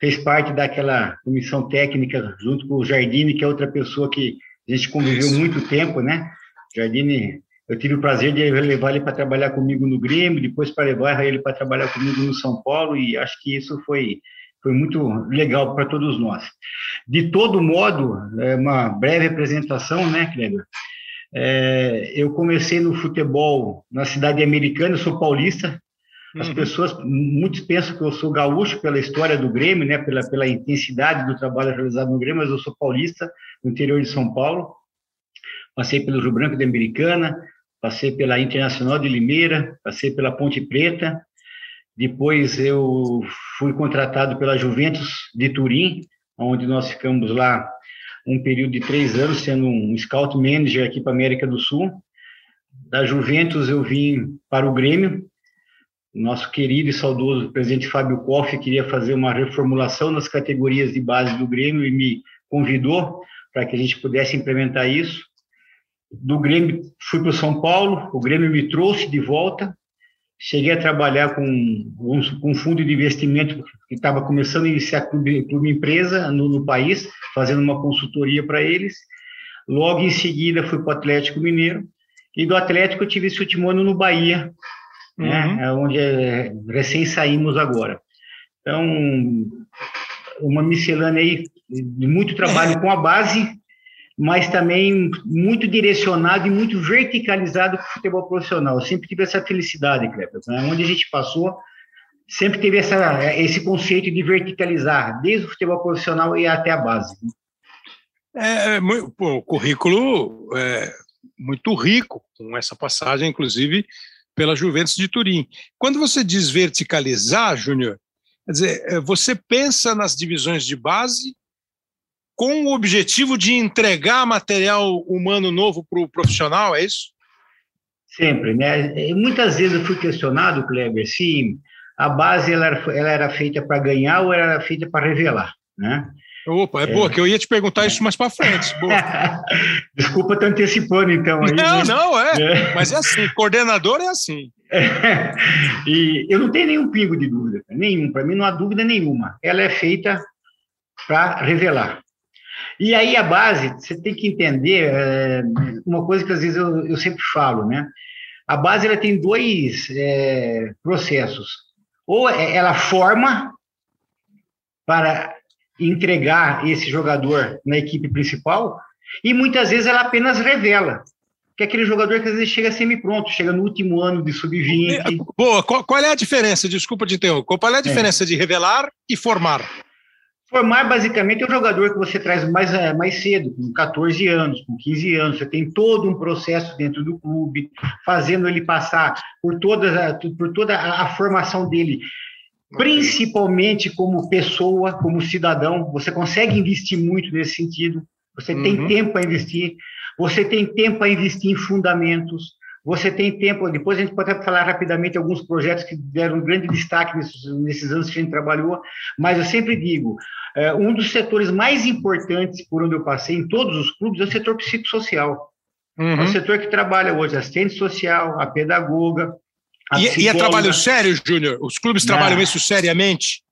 fez parte daquela comissão técnica junto com o Jardine, que é outra pessoa que a gente conviveu muito tempo, né? Jardine, eu tive o prazer de levar ele para trabalhar comigo no Grêmio, depois para levar ele para trabalhar comigo no São Paulo, e acho que isso foi foi muito legal para todos nós. De todo modo, é uma breve apresentação, né, Kleber? É, eu comecei no futebol na cidade americana, eu sou paulista, as uhum. pessoas, muitos pensam que eu sou gaúcho pela história do Grêmio, né, pela, pela intensidade do trabalho realizado no Grêmio, mas eu sou paulista, no interior de São Paulo. Passei pelo Rio Branco da Americana, passei pela Internacional de Limeira, passei pela Ponte Preta. Depois eu fui contratado pela Juventus de Turim, onde nós ficamos lá um período de três anos, sendo um scout manager aqui para a América do Sul. Da Juventus eu vim para o Grêmio, nosso querido e saudoso presidente Fábio Koff queria fazer uma reformulação nas categorias de base do Grêmio e me convidou para que a gente pudesse implementar isso. Do Grêmio fui para o São Paulo, o Grêmio me trouxe de volta. Cheguei a trabalhar com um, com um fundo de investimento que estava começando a iniciar clube, clube empresa no, no país, fazendo uma consultoria para eles. Logo em seguida fui para o Atlético Mineiro e do Atlético eu tive esse último ano no Bahia, né? uhum. né? onde é, recém saímos agora. Então, uma miscelânea aí de muito trabalho com a base, mas também muito direcionado e muito verticalizado para o futebol profissional. Eu sempre tive essa felicidade, Kleber. Né? Onde a gente passou, sempre teve essa, esse conceito de verticalizar, desde o futebol profissional e até a base. É, é pô, o currículo é muito rico, com essa passagem, inclusive, pela Juventus de Turim. Quando você diz verticalizar, Júnior, quer dizer, é, você pensa nas divisões de base com o objetivo de entregar material humano novo para o profissional, é isso? Sempre, né? Muitas vezes eu fui questionado, Kleber, se a base ela era, ela era feita para ganhar ou era feita para revelar, né? Opa, é, é, boa, que eu ia te perguntar isso mais para frente. Desculpa estar antecipando, então. Aí, não, não, é. é. Mas é assim, coordenador é assim. É. E eu não tenho nenhum pingo de dúvida, nenhum. Para mim não há dúvida nenhuma. Ela é feita para revelar. E aí a base, você tem que entender é, uma coisa que às vezes eu, eu, sempre falo, né? A base ela tem dois é, processos. Ou é, ela forma para entregar esse jogador na equipe principal, e muitas vezes ela apenas revela que é aquele jogador que às vezes chega semi-pronto, chega no último ano de sub-20. Boa, qual, qual, é a diferença? Desculpa de interromper. Qual é a é. diferença é. de revelar e formar? Formar, basicamente, é um jogador que você traz mais, eh, mais cedo, com 14 anos, com 15 anos. Você tem todo um processo dentro do clube, fazendo ele passar por toda, por toda a formação dele, principalmente como pessoa, como cidadão. Você consegue investir muito nesse sentido. Você uhum. tem tempo para investir. Você tem tempo para investir em fundamentos. Você tem tempo, depois a gente pode falar rapidamente alguns projetos que deram um grande destaque nesses, nesses anos que a gente trabalhou, mas eu sempre digo, é, um dos setores mais importantes por onde eu passei em todos os clubes é o setor psicossocial. Uhum. É o setor que trabalha hoje a assistente social, a pedagoga. E, e, é trabalho sério, Júnior? Os clubes trabalham Não. isso seriamente?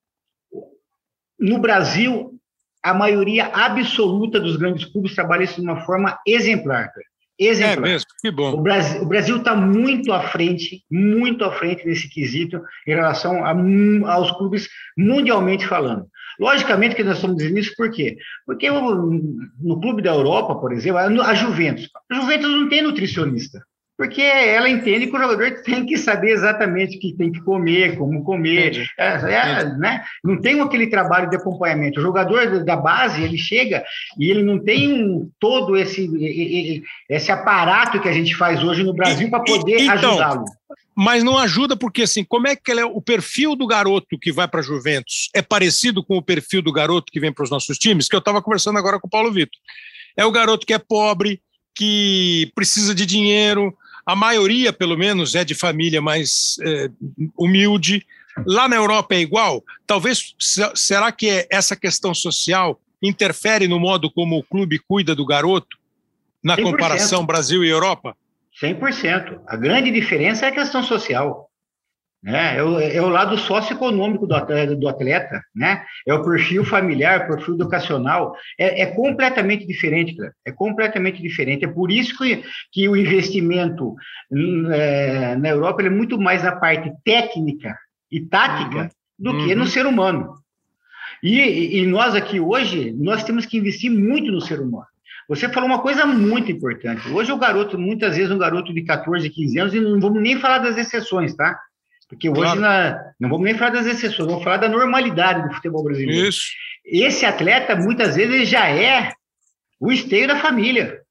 No Brasil, a maioria absoluta dos grandes clubes trabalha isso de uma forma exemplar. Exemplar. É mesmo, que bom. O Brasil está muito à frente, muito à frente nesse quesito em relação a, aos clubes mundialmente falando. Logicamente que nós estamos dizendo isso por quê? Porque no clube da Europa, por exemplo, a Juventus. A Juventus não tem nutricionista porque ela entende que o jogador tem que saber exatamente o que tem que comer, como comer, é, é, né? não tem aquele trabalho de acompanhamento. O jogador da base, ele chega e ele não tem todo esse, esse aparato que a gente faz hoje no Brasil para poder então, ajudá-lo. Mas não ajuda porque, assim, como é que é, o perfil do garoto que vai para a Juventus é parecido com o perfil do garoto que vem para os nossos times? Que eu estava conversando agora com o Paulo Vitor. É o garoto que é pobre, que precisa de dinheiro, a maioria, pelo menos, é de família mais é, humilde. Lá na Europa é igual? Talvez, será que essa questão social interfere no modo como o clube cuida do garoto, na 100%. comparação Brasil e Europa? 100%. A grande diferença é a questão social. É, o, é o lado socioeconômico do atleta, do atleta, né? É o perfil familiar, o perfil educacional, é, é completamente diferente, cara. é completamente diferente. É por isso que, que o investimento hum, é, na Europa é muito mais na parte técnica e tática uhum. do uhum. que no uhum. ser humano. E, e nós aqui hoje, nós temos que investir muito no ser humano. Você falou uma coisa muito importante. Hoje o garoto, muitas vezes um garoto de 14, 15 anos, e não vamos nem falar das exceções, tá? Porque hoje claro. na, não vamos nem falar das exceções, vamos falar da normalidade do futebol brasileiro. Isso. Esse atleta, muitas vezes, ele já é o esteio da família.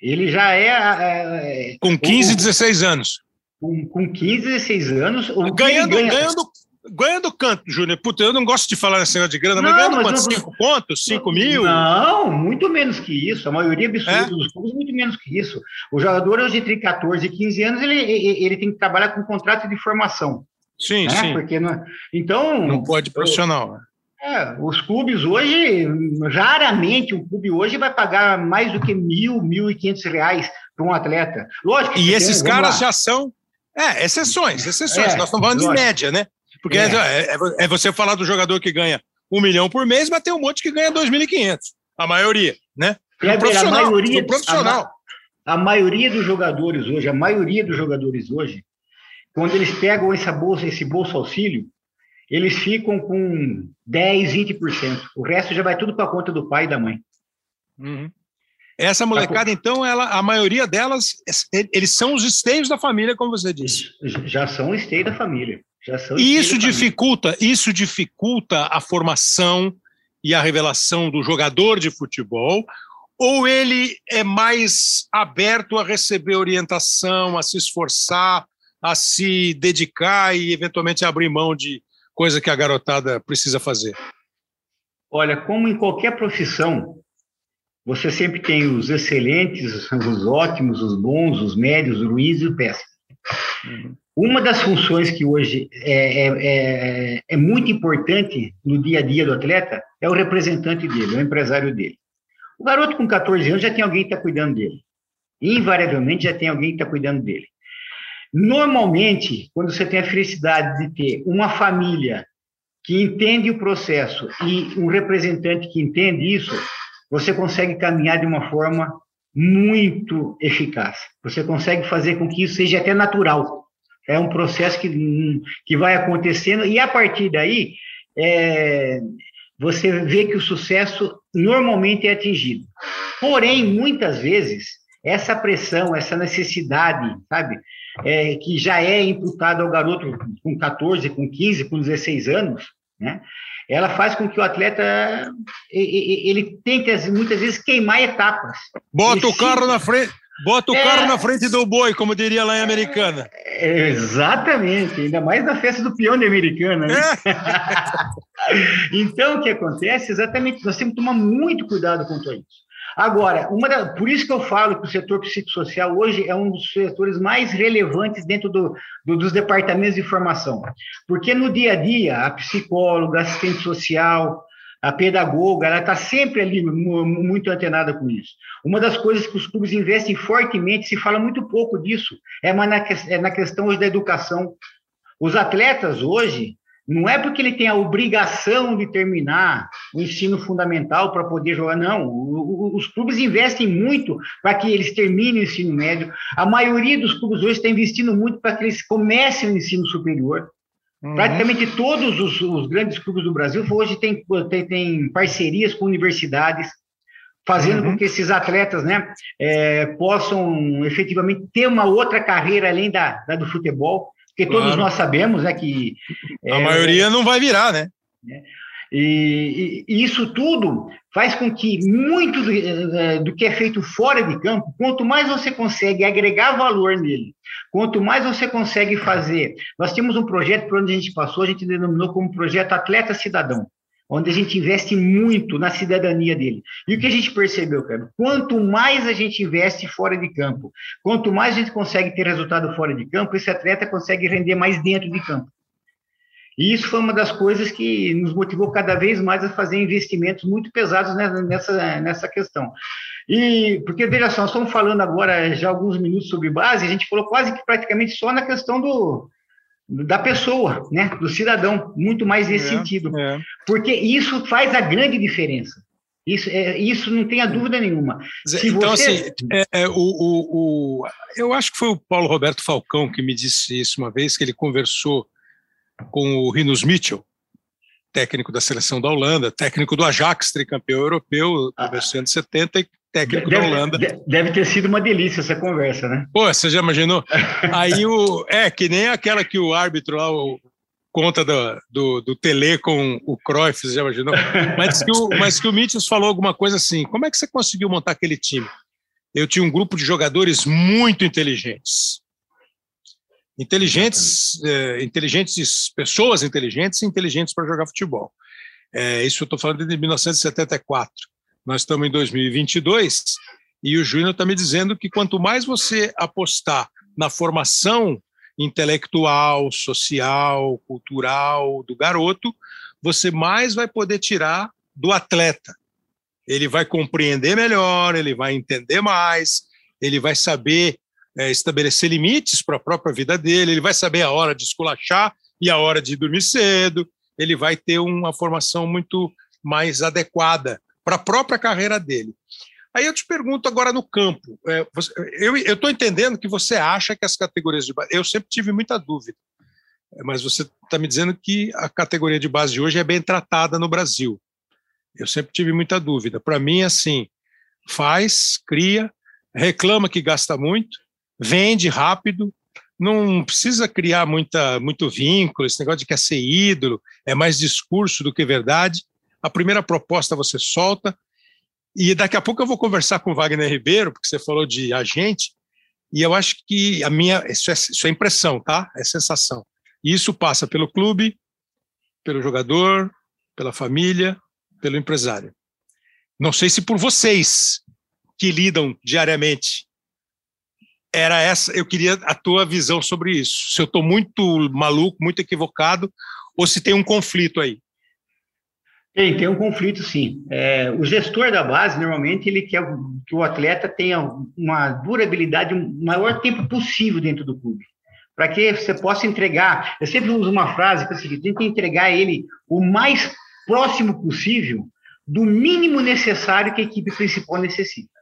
Ele já é. é com 15, o, 16 anos. Com, com 15, 16 anos. Ganhando, ganha... ganhando, ganha do canto, Júnior. Puta, eu não gosto de falar nesse negócio de grana, não, mas ganhando quanto? 5 pontos? 5 mil? Não, muito menos que isso. A maioria absoluta é? dos clubes, muito menos que isso. O jogador, hoje, entre 14 e 15 anos, ele, ele tem que trabalhar com contrato de formação. Sim, né? sim. Porque não, então. Não pode profissional. É, os clubes hoje, raramente um clube hoje vai pagar mais do que mil, mil e quinhentos reais para um atleta. Lógico. E esses tem, caras já são é, exceções, exceções. É, Nós estamos falando lógico. de média, né? Porque é. É, é. é. você falar do jogador que ganha um milhão por mês, mas tem um monte que ganha 2.500. A maioria, né? É, profissional, a maioria, profissional. A, a, maioria dos jogadores hoje, a maioria dos jogadores hoje, quando eles pegam essa bolsa, esse bolsa auxílio, eles ficam com 10, 20%. O resto já vai tudo para a conta do pai e da mãe. Uhum. Essa molecada, então, ela, a maioria delas, eles são os esteios da família, como você disse. Já são esteio da família. E isso dificulta, isso dificulta a formação e a revelação do jogador de futebol, ou ele é mais aberto a receber orientação, a se esforçar, a se dedicar e eventualmente abrir mão de coisa que a garotada precisa fazer? Olha, como em qualquer profissão, você sempre tem os excelentes, os ótimos, os bons, os médios, os ruins e os péssimos. Uma das funções que hoje é, é, é, é, muito importante no dia a dia do atleta é o representante dele, o empresário dele. O garoto com 14 anos já tem alguém que está cuidando dele. Invariavelmente já tem alguém que está cuidando dele. Normalmente, quando você tem a felicidade de ter uma família que entende o processo e um representante que entende isso, você consegue caminhar de uma forma muito eficaz. Você consegue fazer com que isso seja até natural. É um processo que, que vai acontecendo, e a partir daí, é, você vê que o sucesso normalmente é atingido. Porém, muitas vezes, essa pressão, essa necessidade, sabe, é, que já é imputada ao garoto com 14, com 15, com 16 anos, né, ela faz com que o atleta ele tente muitas vezes queimar etapas. Bota ele o carro na frente, bota o é, carro na frente do boi, como diria lá em Americana. É, exatamente, ainda mais na festa do peão de Americana. Né? É. então o que acontece exatamente, nós temos que tomar muito cuidado quanto a isso. Agora, da, por isso que eu falo que o setor psicossocial hoje é um dos setores mais relevantes dentro do, do, dos departamentos de formação. Porque no dia a dia, a psicóloga, a assistente social, a pedagoga, ela está sempre ali muito antenada com isso. Uma das coisas que os clubes investem fortemente, se fala muito pouco disso, é na, é na questão hoje da educação. Os atletas hoje, não é porque ele tem a obrigação de terminar o ensino fundamental para poder jogar, não. Os clubes investem muito para que eles terminem o ensino médio. A maioria dos clubes hoje está investindo muito para que eles comecem o ensino superior. Uhum. Praticamente todos os, os, grandes clubes do Brasil hoje têm tem, tem parcerias com universidades, fazendo uhum. com que esses atletas né, é, possam efetivamente ter uma outra carreira além da, da do futebol. Porque claro. todos nós sabemos né, que. A é, maioria não vai virar, né? né? E, e, isso tudo faz com que muito do, é, do, que é feito fora de campo, quanto mais você consegue agregar valor nele, quanto mais você consegue fazer. Nós temos um projeto por onde a gente passou, a gente denominou como projeto Atleta Cidadão onde a gente investe muito na cidadania dele. E o que a gente percebeu, cara? Quanto mais a gente investe fora de campo, quanto mais a gente consegue ter resultado fora de campo, esse atleta consegue render mais dentro de campo. E isso foi uma das coisas que nos motivou cada vez mais a fazer investimentos muito pesados nessa, nessa questão. E porque, veja só, nós estamos falando agora já alguns minutos sobre base, a gente falou quase que praticamente só na questão do, da pessoa, né, do cidadão, muito mais nesse é, sentido, é. porque isso faz a grande diferença. Isso, é, isso não tenha dúvida nenhuma. Se então, você... assim, é, é, o, o, o, eu acho que foi o Paulo Roberto Falcão que me disse isso uma vez, que ele conversou com o Rinus Mitchell, técnico da seleção da Holanda, técnico do Ajax, tricampeão europeu, ah. 1970, e técnico deve, da Holanda. Deve ter sido uma delícia essa conversa, né? Pô, você já imaginou? Aí o. É, que nem aquela que o árbitro lá, o, conta do, do, do Tele com o Cruyff, você já imaginou? Mas que o, mas que o Mitchell falou alguma coisa assim: como é que você conseguiu montar aquele time? Eu tinha um grupo de jogadores muito inteligentes. Inteligentes, é, inteligentes, pessoas inteligentes e inteligentes para jogar futebol. É, isso eu estou falando de 1974. Nós estamos em 2022 e o Júnior está me dizendo que quanto mais você apostar na formação intelectual, social, cultural do garoto, você mais vai poder tirar do atleta. Ele vai compreender melhor, ele vai entender mais, ele vai saber é, estabelecer limites para a própria vida dele, ele vai saber a hora de esculachar e a hora de dormir cedo, ele vai ter uma formação muito mais adequada para a própria carreira dele. Aí eu te pergunto agora no campo, é, você, eu estou entendendo que você acha que as categorias de base, eu sempre tive muita dúvida, mas você está me dizendo que a categoria de base de hoje é bem tratada no Brasil. Eu sempre tive muita dúvida. Para mim, assim, faz, cria, reclama que gasta muito, vende rápido, não precisa criar muita, muito vínculo, esse negócio de quer ser ídolo, é mais discurso do que verdade a primeira proposta você solta, e daqui a pouco eu vou conversar com o Wagner Ribeiro, porque você falou de agente, e eu acho que a minha, isso é, isso é impressão, tá? É sensação. E isso passa pelo clube, pelo jogador, pela família, pelo empresário. Não sei se por vocês que lidam diariamente. Era essa, eu queria a tua visão sobre isso. Se eu estou muito maluco, muito equivocado, ou se tem um conflito aí. Tem, tem um conflito, sim. É, o gestor da base, normalmente, ele quer que o atleta tenha uma durabilidade, o maior tempo possível dentro do clube. Para que você possa entregar. Eu sempre uso uma frase que é o seguinte: tem que entregar ele o mais próximo possível do mínimo necessário que a equipe principal necessita.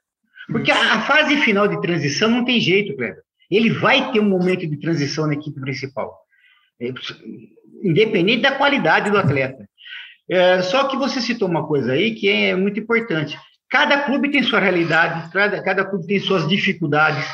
Porque a, fase final de transição não tem jeito, Kleber. Ele vai ter um momento de transição na equipe principal, é, independente da qualidade do atleta. É, só que você citou uma coisa aí que é muito importante. Cada clube tem sua realidade, cada, cada clube tem suas dificuldades.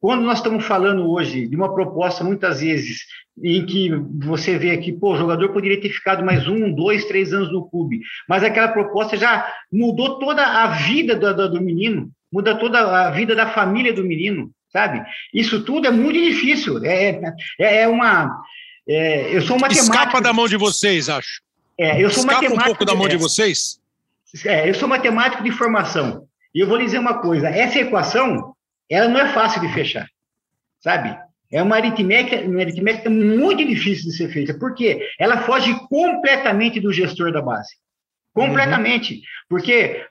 Quando nós estamos falando hoje de uma proposta, muitas vezes, em que você vê que pô, o jogador poderia ter ficado mais um, dois, três anos no clube, mas aquela proposta já mudou toda a vida do, do, do menino, muda toda a vida da família do menino, sabe? Isso tudo é muito difícil. É, é, é uma. É, eu sou matemático. Escapa da mão de vocês, acho. É, eu sou Escapa matemático. um pouco da mão de vocês? É, eu sou matemático de formação. E eu vou lhe dizer uma coisa: essa equação, ela não é fácil de fechar, sabe? É uma aritmética, uma aritmética muito difícil de ser feita, porque ela foge completamente do gestor da base. Completamente. Uhum. Porque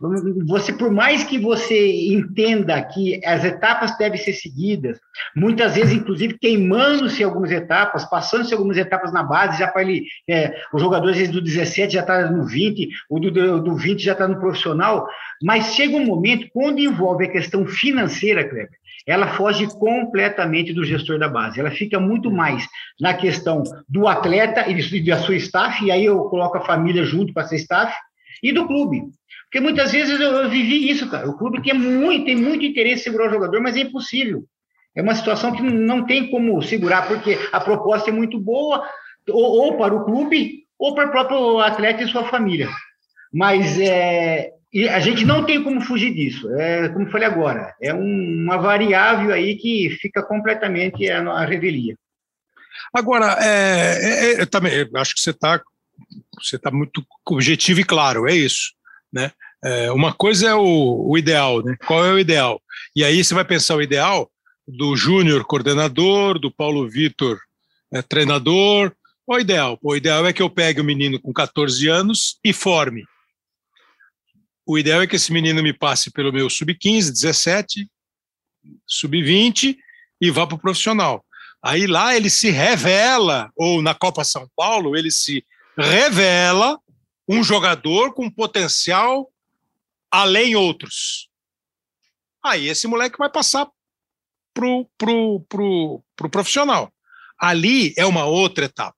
você, por mais que você entenda que as etapas devem ser seguidas, muitas vezes, inclusive, queimando-se algumas etapas, passando-se algumas etapas na base, já para ele. É, o jogador, às vezes, do 17 já está no 20, o do, do 20 já está no profissional, mas chega um momento, quando envolve a questão financeira, Kleber, ela foge completamente do gestor da base. Ela fica muito mais na questão do atleta e da sua staff, e aí eu coloco a família junto para ser staff, e do clube. Porque muitas vezes eu, eu, vivi isso, cara. O clube tem muito, tem muito interesse em segurar o jogador, mas é impossível. É uma situação que não tem como segurar, porque a proposta é muito boa, ou, ou para o clube, ou para o próprio atleta e sua família. Mas é, a gente não tem como fugir disso. É, como falei agora, é um, uma variável aí que fica completamente a, a revelia. Agora, é, é, é também, acho que você está você está muito objetivo e claro, é isso. Né? É, uma coisa é o, o, ideal, né? qual é o ideal? E aí você vai pensar o ideal do Júnior coordenador, do Paulo Vitor é, treinador. O ideal? O ideal é que eu pegue o menino com 14 anos e forme. O ideal é que esse menino me passe pelo meu sub-15, 17, sub-20 e vá para o profissional. Aí lá ele se revela, ou na Copa São Paulo, ele se revela um jogador com potencial além outros. Aí esse moleque vai passar pro, pro, pro, pro profissional. Ali é uma outra etapa.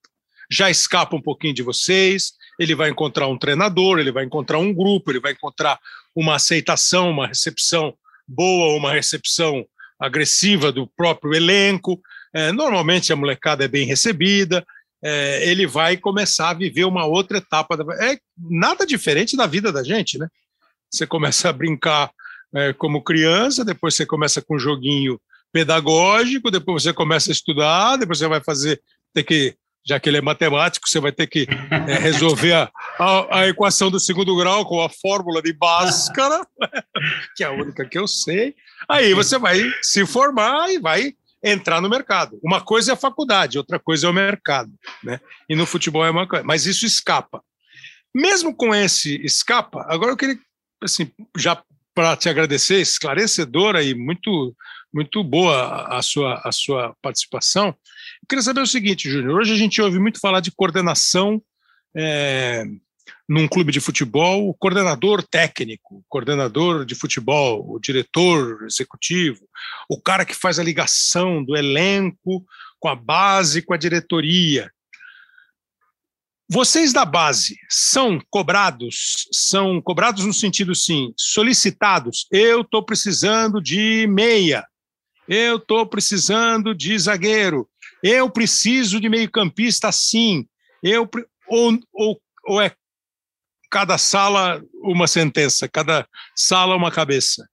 Já escapa um pouquinho de vocês, ele vai encontrar um treinador, ele vai encontrar um grupo, ele vai encontrar uma aceitação, uma recepção boa, uma recepção agressiva do próprio elenco. É, normalmente a molecada é bem recebida, é, ele vai começar a viver uma outra etapa. Da... É nada diferente da vida da gente, né? Você começa a brincar é, como criança, depois você começa com um joguinho pedagógico, depois você começa a estudar, depois você vai fazer, ter que, já que ele é matemático, você vai ter que é, resolver a, a, a, equação do segundo grau com a fórmula de Bhaskara, que é a única que eu sei. Aí você vai se formar e vai entrar no mercado. Uma coisa é a faculdade, outra coisa é o mercado, né? E no futebol é uma coisa, mas isso escapa. Mesmo com esse escapa, agora eu queria, assim, já para te agradecer, esclarecedora e muito muito boa a sua a sua participação. Eu queria saber o seguinte, Júnior. Hoje a gente ouve muito falar de coordenação é, num clube de futebol, o coordenador técnico, o coordenador de futebol, o diretor executivo, o cara que faz a ligação do elenco com a base, com a diretoria. Vocês da base são cobrados, são cobrados no sentido sim, solicitados. Eu estou precisando de meia, eu estou precisando de zagueiro, eu preciso de meio-campista sim. Eu, ou, ou, ou é cada sala uma sentença, cada sala uma cabeça.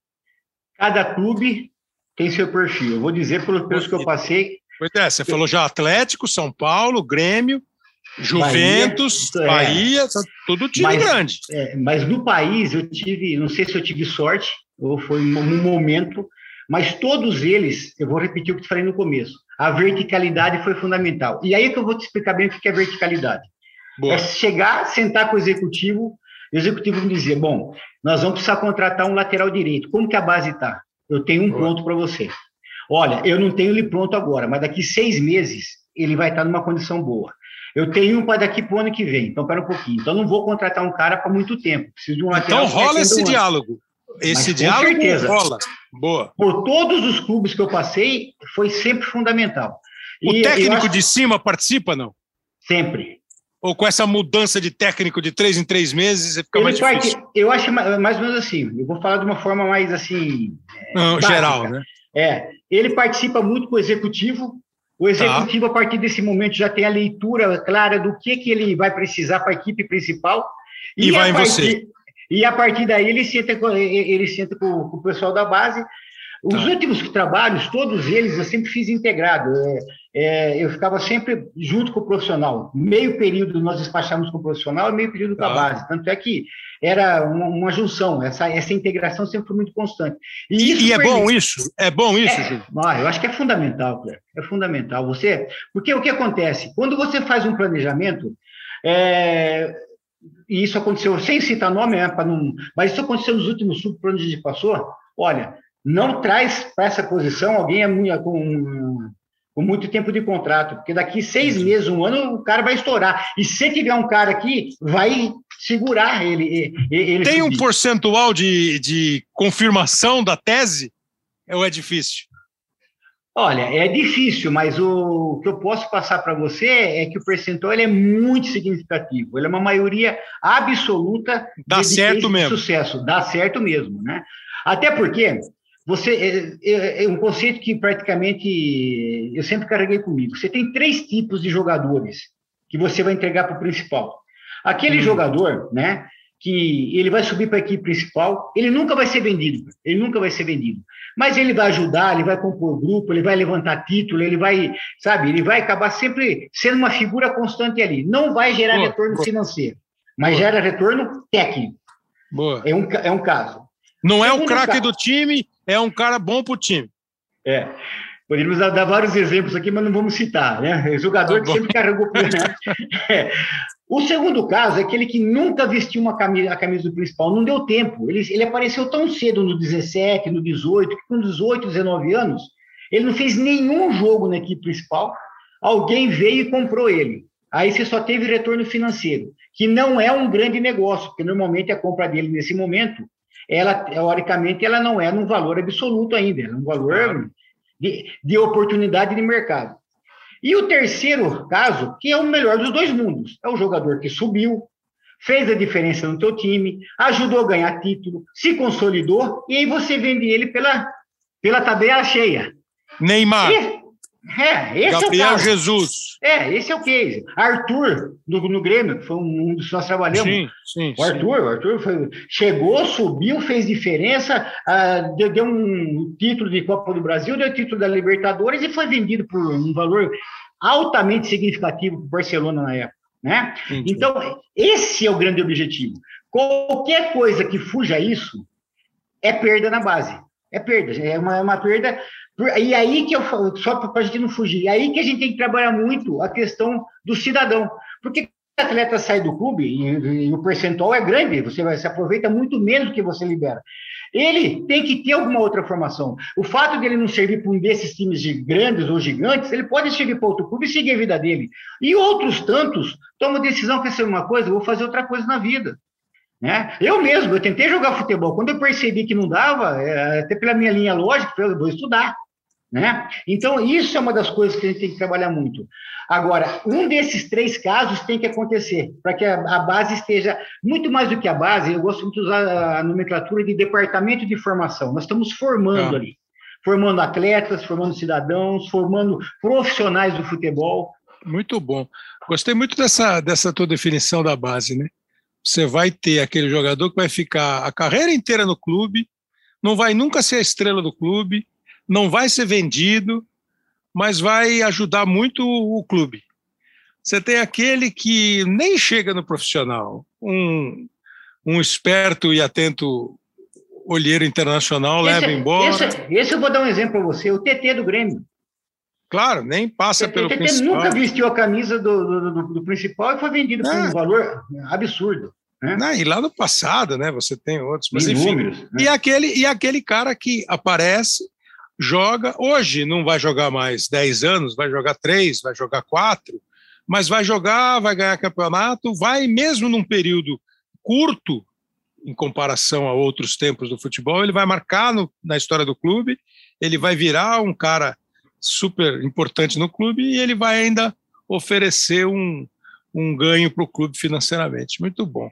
Cada clube tem seu perfil. Eu vou dizer pelos, pelos que eu passei. Pois é, você falou já Atlético, São Paulo, Grêmio, Juventus, Bahia, Bahia é. tudo time mas, grande. É, mas no país eu tive, não sei se eu tive sorte ou foi um momento, mas todos eles, eu vou repetir o que te falei no começo, a verticalidade foi fundamental. E aí que eu vou te explicar bem o que é verticalidade. Boa. É chegar, sentar com o executivo, o executivo me dizer, bom, nós vamos precisar contratar um lateral direito. Como que a base está? Eu tenho um Boa. pronto para você. Olha, eu não tenho ele pronto agora, mas daqui seis meses ele vai estar numa condição boa. Eu tenho um para daqui para o ano que vem, então pera um pouquinho. Então não vou contratar um cara para muito tempo. Preciso de um lateral. Então rola esse diálogo. Esse Mas, diálogo certeza, rola. Boa. Por todos os clubes que eu passei, foi sempre fundamental. O e técnico acho... de cima participa, não? Sempre. Ou com essa mudança de técnico de três em três meses, fica Ele mais difícil? Parte, eu acho mais ou menos assim. Eu vou falar de uma forma mais assim. Não, geral, né? É. Ele participa muito com o executivo. O executivo, tá. a partir desse momento, já tem a leitura clara do que, que ele vai precisar para a equipe principal. E, e vai em você. E a partir daí ele senta, ele senta com, com o pessoal da base os tá. últimos trabalhos, todos eles, eu sempre fiz integrado. É, é, eu ficava sempre junto com o profissional. Meio período nós despachamos com o profissional e meio período com a tá. base. Tanto é que era uma, uma, junção, essa, essa integração sempre foi muito constante. E, e, e é bom isso? É bom isso, é, ah, Eu acho que é fundamental, Claire. É fundamental. Você, porque o que acontece? Quando você faz um planejamento, é, e isso aconteceu, sem citar nome, né, não, mas isso aconteceu nos últimos sub onde a gente passou. Olha, não traz para essa posição alguém com, com muito tempo de contrato, porque daqui seis meses, um ano, o cara vai estourar. E se tiver um cara aqui, vai segurar ele. ele Tem subir. um percentual de, de confirmação da tese? Ou é difícil? Olha, é difícil, mas o que eu posso passar para você é que o percentual é muito significativo. Ele é uma maioria absoluta Dá de, certo de mesmo. sucesso. Dá certo mesmo, né? Até porque você é, é, é, um conceito que praticamente eu sempre carreguei comigo. Você tem três tipos de jogadores que você vai entregar para o principal. Aquele hum. jogador, né, que ele vai subir para a equipe principal, ele nunca vai ser vendido, ele nunca vai ser vendido. Mas ele vai ajudar, ele vai compor grupo, ele vai levantar título, ele vai, sabe, ele vai acabar sempre sendo uma figura constante ali. Não vai gerar boa, retorno boa. financeiro, mas boa. gera retorno técnico. Boa. É um, é um caso. Não é o craque do time, é um cara bom para o time. É. Poderíamos dar vários exemplos aqui, mas não vamos citar, né? O jogador tá que sempre carregou. Né? é. O segundo caso é aquele que nunca vestiu uma camisa, a camisa do principal, não deu tempo. Ele, ele apareceu tão cedo no 17, no 18, que com 18, 19 anos, ele não fez nenhum jogo na equipe principal. Alguém veio e comprou ele. Aí você só teve retorno financeiro, que não é um grande negócio, porque normalmente a compra dele nesse momento ela, teoricamente, ela não é num valor absoluto ainda, é um valor de, de oportunidade de mercado. E o terceiro caso, que é o melhor dos dois mundos, é o jogador que subiu, fez a diferença no teu time, ajudou a ganhar título, se consolidou, e aí você vende ele pela, pela tabela cheia. Neymar. E, é, esse Gabriel é. Jesus. É, esse é o case. Arthur, no, no Grêmio, que foi um dos que nós trabalhamos. Sim, sim. O Arthur, sim. O Arthur foi, chegou, subiu, fez diferença, uh, deu, deu, um título de Copa do Brasil, deu título da Libertadores e foi vendido por um valor altamente significativo para o Barcelona na época. Né? Então, esse é o grande objetivo. Qualquer coisa que fuja isso é perda na base. É perda, é uma, é uma perda e aí que eu falo, só para a gente não fugir, aí que a gente tem que trabalhar muito a questão do cidadão. Porque o atleta sai do clube e, e, o percentual é grande, você vai, se aproveita muito menos do que você libera. Ele tem que ter alguma outra formação. O fato dele não servir para um desses times de grandes ou gigantes, ele pode servir para outro clube e seguir a vida dele. E outros tantos tomam decisão, quer ser uma coisa, vou fazer outra coisa na vida. Né? Eu mesmo, eu tentei jogar futebol. Quando eu percebi que não dava, é, até pela minha linha lógica, eu vou estudar. Né? Então, isso é uma das coisas que a gente tem que trabalhar muito. Agora, um desses três casos tem que acontecer, para que a, base esteja, muito mais do que a base, eu gosto muito de usar a nomenclatura de departamento de formação. Nós estamos formando ah. ali, formando atletas, formando cidadãos, formando profissionais do futebol. Muito bom. Gostei muito dessa, dessa tua definição da base, né? Você vai ter aquele jogador que vai ficar a carreira inteira no clube, não vai nunca ser a estrela do clube, não vai ser vendido, mas vai ajudar muito o clube. Você tem aquele que nem chega no profissional, um, um esperto e atento olheiro internacional esse, leva embora. Esse, esse, eu vou dar um exemplo para você, o TT do Grêmio. Claro, nem passa pelo TT principal. nunca vestiu a camisa do, do, do, do principal e foi vendido por um é. valor absurdo. Né? Não, e lá no passado, né? Você tem outros, mas enfim. Números, né? e, aquele, e aquele cara que aparece, joga, hoje não vai jogar mais 10 anos, vai jogar 3, vai jogar 4, mas vai jogar, vai ganhar campeonato, vai mesmo num período curto, em comparação a outros tempos do futebol, ele vai marcar no, na história do clube, ele vai virar um cara super importante no clube e ele vai ainda oferecer um, um ganho para o clube financeiramente. Muito bom.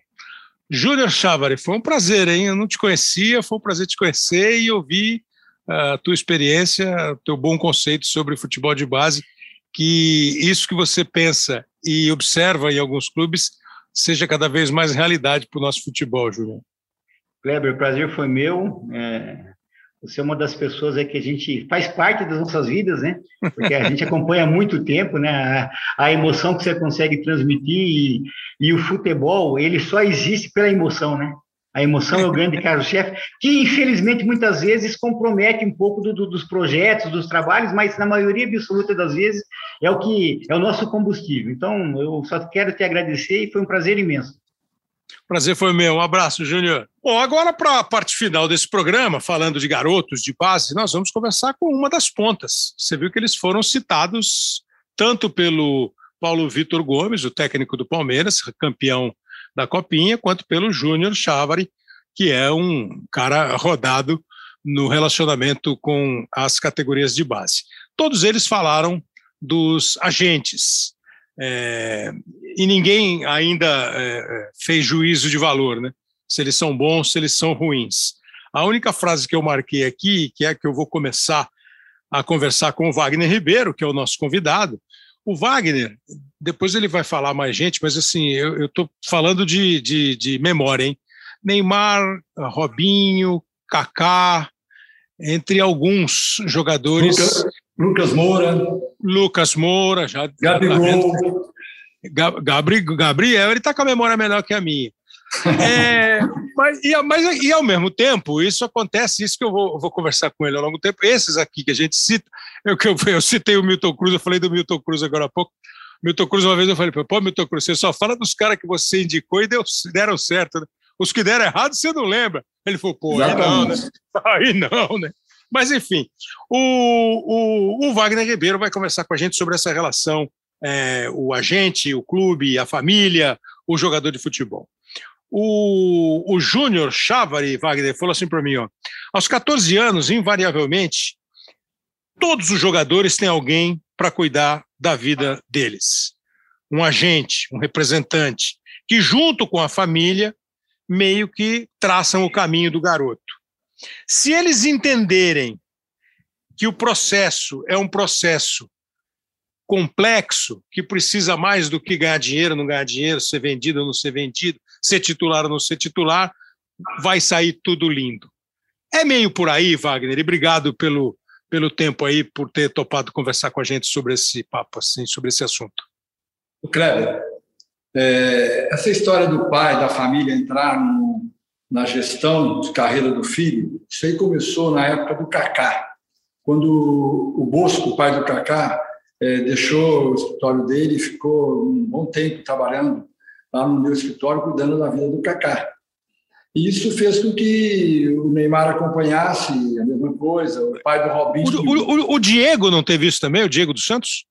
Júnior Chávari, foi um prazer, hein? Eu não te conhecia, foi um prazer te conhecer e ouvir a tua experiência, teu bom conceito sobre futebol de base, que isso que você pensa e observa em alguns clubes seja cada vez mais realidade para o nosso futebol, Júnior. Kleber, o prazer foi meu. É, você é uma das pessoas aí que a gente faz parte das nossas vidas, né? Porque a gente acompanha muito tempo, né? A, a, emoção que você consegue transmitir e, e o futebol, ele só existe pela emoção, né? A emoção é o grande carro-chefe, que infelizmente muitas vezes compromete um pouco do, do, dos projetos, dos trabalhos, mas na maioria absoluta das vezes é o que é o nosso combustível. Então, eu só quero te agradecer e foi um prazer imenso. Prazer foi meu. Um abraço, Júnior. Bom, agora para a parte final desse programa, falando de garotos de base, nós vamos conversar com uma das pontas. Você viu que eles foram citados tanto pelo Paulo Vitor Gomes, o técnico do Palmeiras, campeão da Copinha, quanto pelo Júnior Chávari, que é um cara rodado no relacionamento com as categorias de base. Todos eles falaram dos agentes, é, e ninguém ainda é, fez juízo de valor, né? Se eles são bons, se eles são ruins. A única frase que eu marquei aqui, que é que eu vou começar a conversar com o Wagner Ribeiro, que é o nosso convidado. O Wagner, depois ele vai falar mais gente, mas assim, eu estou falando de, de, de memória, hein? Neymar, Robinho, Kaká, entre alguns jogadores. Lucas, Lucas Moura. Lucas Moura, já. Gabigol. Gabri, Gabriel, ele está com a memória melhor que a minha. É, mas, e, mas, e ao mesmo tempo, isso acontece, isso que eu vou, vou, conversar com ele ao longo do tempo. Esses aqui que a gente cita, eu, eu, eu citei o Milton Cruz, eu falei do Milton Cruz agora há pouco. Milton Cruz, uma vez eu falei, pô, Milton Cruz, você só fala dos caras que você indicou e deu, deram certo. Né? Os que deram errado, você não lembra. Ele falou, pô, aí não, né? Aí não, né? Mas, enfim, o, o, o, Wagner Ribeiro vai conversar com a gente sobre essa relação, é, o agente, o clube, a família, o jogador de futebol. O, o Júnior Chávari, Wagner, falou assim para mim: ó, aos 14 anos, invariavelmente, todos os jogadores têm alguém para cuidar da vida deles. Um agente, um representante, que junto com a família, meio que traçam o caminho do garoto. Se eles entenderem que o processo é um processo complexo, que precisa mais do que ganhar dinheiro, não ganhar dinheiro, ser vendido ou não ser vendido, ser titular ou não ser titular, vai sair tudo lindo. É meio por aí, Wagner, e obrigado pelo, pelo tempo aí, por ter topado conversar com a gente sobre esse papo, assim, sobre esse assunto. O Kleber, é, essa história do pai, da família entrar no, na gestão de carreira do filho, isso aí começou na época do Cacá, quando o Bosco, o pai do Cacá, é, deixou o escritório dele e ficou um bom tempo trabalhando lá no meu escritório, cuidando da vida do Cacá. E isso fez com que o Neymar acompanhasse a mesma coisa, o pai do Robinho. O, o, o, Diego não teve isso também, o Diego dos Santos?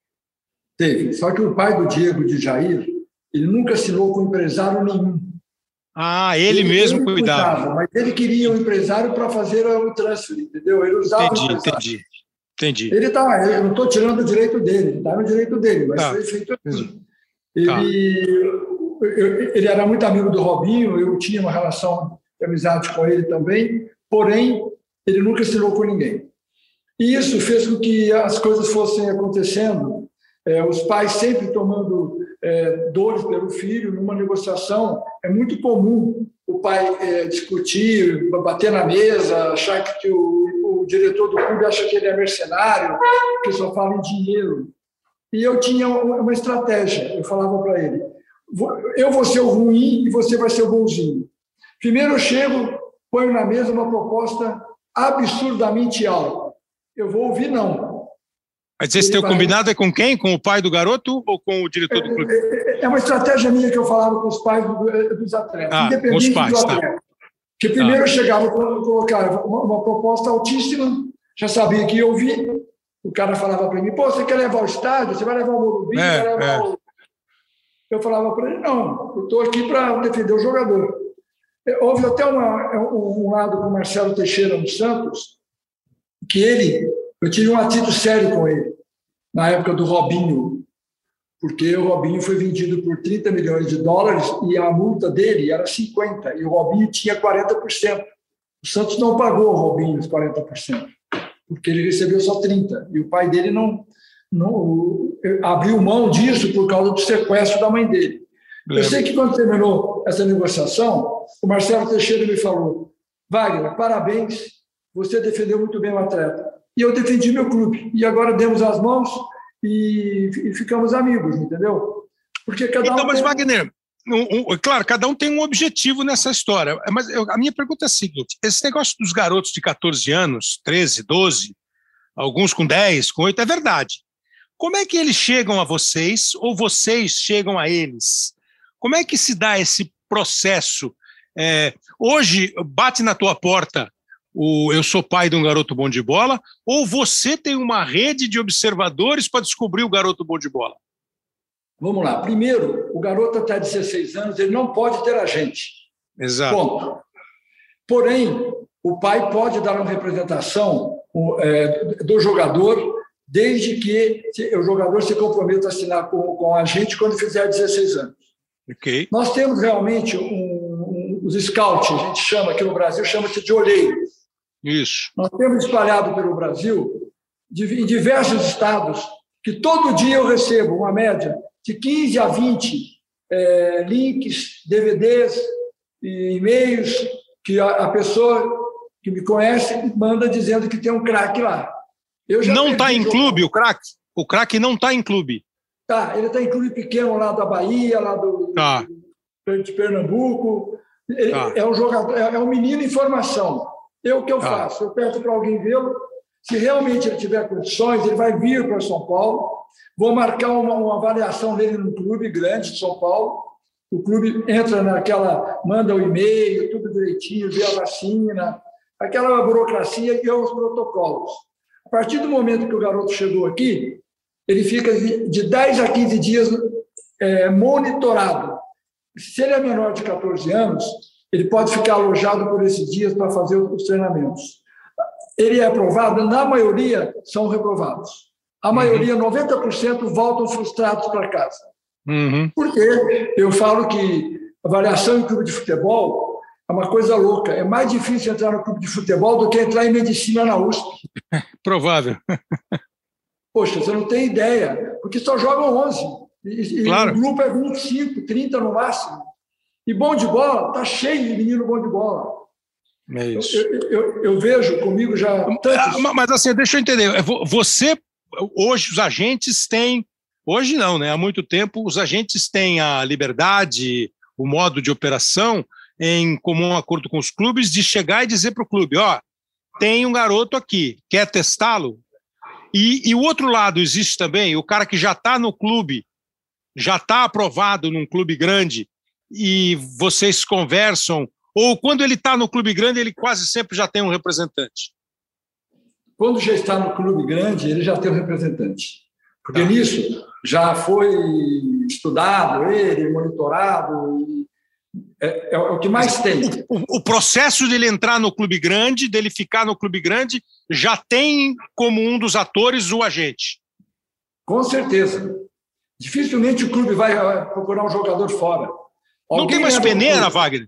Teve, só que o pai do Diego de Jair, ele nunca assinou com empresário nenhum. Ah, ele, ele mesmo ele cuidava. cuidava. Mas ele queria um empresário para fazer o transfer, entendeu? Ele usava entendi, entendi, entendi. Ele tá, eu não estou tirando o direito dele, está no direito dele, mas tá. foi feito assim. Ele, tá. Ele era muito amigo do Robinho, eu tinha uma relação de amizade com ele também, porém, ele nunca assinou com ninguém. E isso fez com que as coisas fossem acontecendo, é, os pais sempre tomando é, dores pelo filho, numa negociação, é muito comum o pai é, discutir, bater na mesa, achar que o, o, diretor do clube acha que ele é mercenário, que só fala em dinheiro. E eu tinha uma estratégia, eu falava para ele, eu vou ser o ruim e você vai ser o bonzinho. Primeiro eu chego, ponho na mesa uma proposta absurdamente alta. Eu vou ouvir não. Mas esse teu vai... combinado é com quem? Com o pai do garoto ou com o diretor do clube? É, é, é uma estratégia minha que eu falava com os pais do, dos atletas, ah, independente pais, do tá. atleta. Que primeiro ah. eu chegava e colocava uma, uma, proposta altíssima, já sabia que ia ouvir. O cara falava para mim, pô, você quer levar o estádio? Você vai levar o Morumbi? É, vai levar é. o... Eu falava para ele, não, eu estou aqui para defender o jogador. É, houve até uma, um lado com o Marcelo Teixeira no Santos, que ele, eu tive um atrito sério com ele, na época do Robinho, porque o Robinho foi vendido por 30 milhões de dólares e a multa dele era 50, e o Robinho tinha 40%. O Santos não pagou o Robinho os 40%, porque ele recebeu só 30%, e o pai dele não, abriu mão disso por causa do sequestro da mãe dele. Eu sei que quando terminou essa negociação, o Marcelo Teixeira me falou: Wagner, parabéns, você defendeu muito bem o atleta. E eu defendi meu clube. E agora demos as mãos e, e ficamos amigos, entendeu? Porque cada então, um. mas, tem... Wagner, um, um, claro, cada um tem um objetivo nessa história. Mas eu, a minha pergunta é a seguinte: esse negócio dos garotos de 14 anos, 13, 12, alguns com 10, com 8, é verdade. Como é que eles chegam a vocês ou vocês chegam a eles? Como é que se dá esse processo? É, hoje bate na tua porta o eu sou pai de um garoto bom de bola, ou você tem uma rede de observadores para descobrir o garoto bom de bola? Vamos lá. Primeiro, o garoto até 16 anos, ele não pode ter agente. Exato. Ponto. Porém, o pai pode dar uma representação é, do jogador, desde que o jogador se comprometa a assinar com, com a gente quando fizer 16 anos. Okay. Nós temos realmente um, um, os scouts, a gente chama aqui no Brasil, chama-se de olheiros. Isso. Nós temos espalhado pelo Brasil, em diversos estados, que todo dia eu recebo uma média de 15 a 20 é, links, DVDs e-mails que a, a, pessoa que me conhece manda dizendo que tem um craque lá. Não está em clube o craque? O craque não está em clube. Tá, ele está em clube pequeno lá da Bahia, lá do, tá. de Pernambuco. Ele tá. É um jogador, é, é um menino em formação. Eu o que eu tá. faço? Eu peço para alguém vê-lo. Se realmente ele tiver condições, ele vai vir para São Paulo. Vou marcar uma, uma avaliação dele no clube grande de São Paulo. O clube entra naquela, manda o e-mail, tudo direitinho, vê a vacina, aquela burocracia e os protocolos. A partir do momento que o garoto chegou aqui, ele fica de 10 a 15 dias é, monitorado. Se ele é menor de 14 anos, ele pode ficar alojado por esses dias para fazer os treinamentos. Ele é aprovado, na maioria são reprovados. A maioria, uhum. 90%, voltam frustrados para casa. Uhum. Porque eu falo que avaliação em clube de futebol é uma coisa louca. É mais difícil entrar no clube de futebol do que entrar em medicina na USP. Provável. Poxa, você não tem ideia, porque só jogam 11. E, claro. e o grupo é 25, 30 no máximo. E bom de bola, tá cheio de menino bom de bola. É isso. Eu, eu, eu vejo comigo já tantos... Mas assim, deixa eu entender. É, você, hoje, os agentes têm. Hoje não, né? Há muito tempo, os agentes têm a liberdade, o modo de operação, em comum acordo com os clubes, de chegar e dizer para o clube: ó, tem um garoto aqui, quer testá-lo? E, e o outro lado existe também, o cara que já está no clube, já está aprovado num clube grande, e vocês conversam? Ou quando ele está no clube grande, ele quase sempre já tem um representante? Quando já está no clube grande, ele já tem um representante. Porque tá. nisso já foi estudado ele, monitorado, é, é, o que mais tem. O, o, processo dele entrar no clube grande, dele ficar no clube grande, já tem como um dos atores o agente. Com certeza. Dificilmente o clube vai procurar um jogador fora. Não tem mais peneira, Wagner?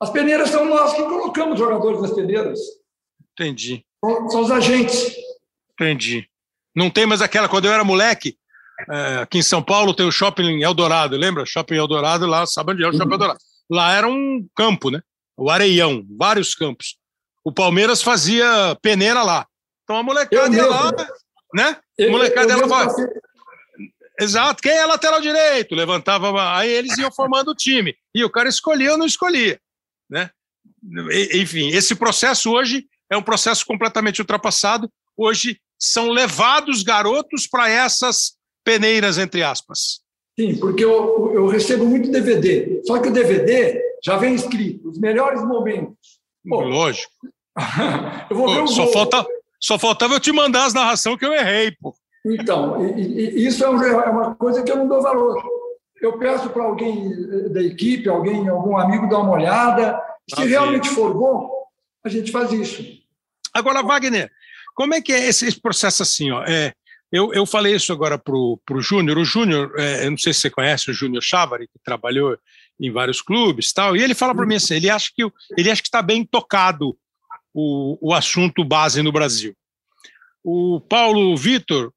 As peneiras são nós que colocamos jogadores nas peneiras. Entendi. São os agentes. Entendi. Não tem mais aquela, quando eu era moleque, é, aqui em São Paulo tem o Shopping Eldorado, lembra? Shopping Eldorado, lá, sabe onde é o Shopping uhum. Eldorado? Lá era um campo, né? O Areião, vários campos. O Palmeiras fazia peneira lá. Então a molecada ia lá, né? A molecada ia lá. Exato. Quem é lateral direito? Levantava, aí eles iam formando o time. E o cara escolhia ou não escolhia. Né? Enfim, esse processo hoje é um processo completamente ultrapassado. Hoje são levados garotos para essas peneiras, entre aspas. Sim, porque eu, eu recebo muito DVD. Só que o DVD já vem escrito, os melhores momentos. Pô, Lógico. eu vou Pô, ver o só, falta, só faltava eu te mandar as narrações que eu errei, pô. Então, e, e, isso é, é uma coisa que eu não dou valor. eu peço para alguém da equipe, alguém, algum amigo dar uma olhada. Se ah, realmente for bom, a gente faz isso. Agora, Wagner, como é que é esse, esse processo assim? Ó? É, eu, eu falei isso agora para o Júnior. O Júnior, é, eu não sei se você conhece o Júnior Chávari, que trabalhou em vários clubes tal, e ele fala para mim assim, ele acha que ele acha que está bem tocado o, o assunto base no Brasil. O Paulo Vitor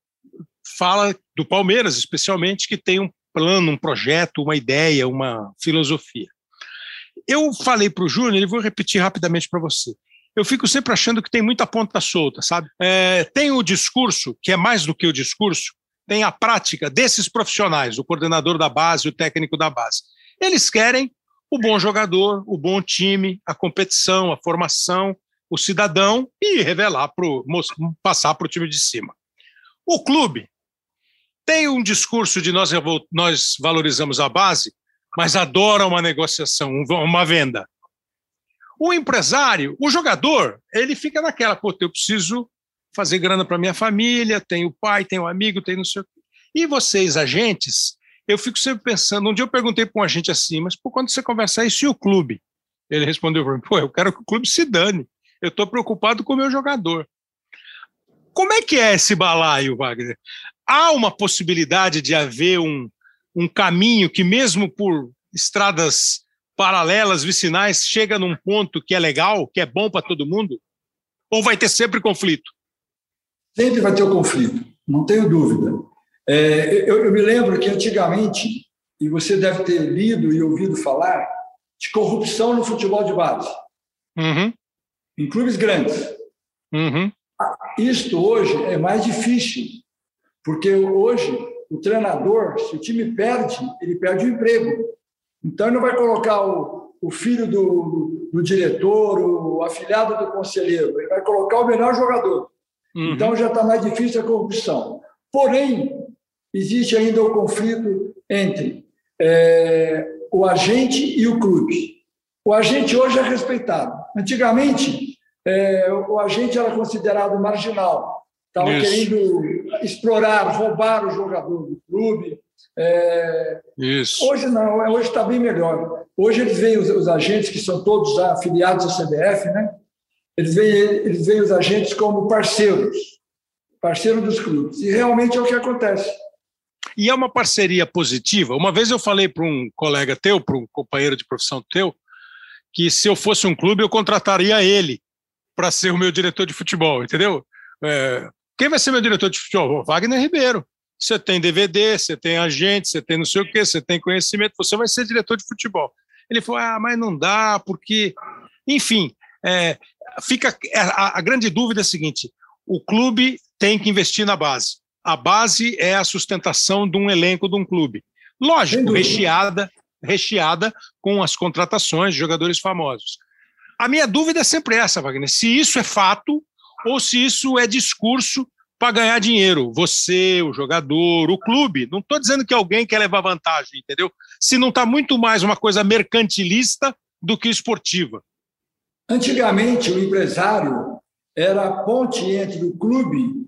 fala do Palmeiras, especialmente, que tem um plano, um projeto, uma ideia, uma filosofia. Eu falei para o Júnior, e vou repetir rapidamente para você. Eu fico sempre achando que tem muita ponta solta, sabe? É, tem o discurso, que é mais do que o discurso, tem a prática desses profissionais, o coordenador da base, o técnico da base. Eles querem o bom jogador, o bom time, a competição, a formação, o cidadão e revelar pro, passar para o time de cima. O clube tem um discurso de nós, nós valorizamos a base, mas adora uma negociação, uma venda. O empresário, o jogador, ele fica naquela, pô, eu preciso fazer grana para minha família, tenho pai, tenho amigo, tenho não sei o quê. E vocês, agentes, eu fico sempre pensando, um dia eu perguntei para um agente assim, mas por quando você conversar isso e o clube? Ele respondeu para mim, pô, eu quero que o clube se dane, eu estou preocupado com o meu jogador. Como é que é esse balaio, Wagner? Há uma possibilidade de haver um, um caminho que, mesmo por estradas paralelas, vicinais, chega num ponto que é legal, que é bom para todo mundo? Ou vai ter sempre conflito? Sempre vai ter o conflito, não tenho dúvida. É, eu, eu, me lembro que antigamente, e você deve ter lido e ouvido falar, de corrupção no futebol de base. Uhum. Em clubes grandes. Uhum. Isto hoje é mais difícil, porque hoje o treinador, se o time perde, ele perde o emprego. Então, ele não vai colocar o, o filho do, do diretor, o afilhado do conselheiro, ele vai colocar o melhor jogador. Uhum. Então, já está mais difícil a corrupção. Porém, existe ainda o conflito entre é, o agente e o clube. O agente hoje é respeitado. Antigamente, é, o agente era considerado marginal, estava querendo explorar, roubar o jogador do clube. É, Isso. Hoje não, é, hoje está bem melhor. Hoje eles veem os, os, agentes, que são todos afiliados à CBF, né? eles, veem, eles veem os agentes como parceiros, parceiro dos clubes. E realmente é o que acontece. E é uma parceria positiva. Uma vez eu falei para um colega teu, para um companheiro de profissão teu, que se eu fosse um clube, eu contrataria ele para ser o meu diretor de futebol, entendeu? É, quem vai ser meu diretor de futebol? Wagner Ribeiro. Você tem DVD, você tem agente, você tem não sei o quê, você tem conhecimento, você vai ser diretor de futebol. Ele falou: ah, mas não dá, porque. Enfim, é, fica é, a, a grande dúvida é a seguinte: o clube tem que investir na base. A base é a sustentação de um elenco de um clube. Lógico, recheada, recheada com as contratações de jogadores famosos. A minha dúvida é sempre essa, Wagner: se isso é fato ou se isso é discurso para ganhar dinheiro. Você, o jogador, o clube. Não estou dizendo que alguém quer levar vantagem, entendeu? Se não está muito mais uma coisa mercantilista do que esportiva. Antigamente, o empresário era a ponte entre o clube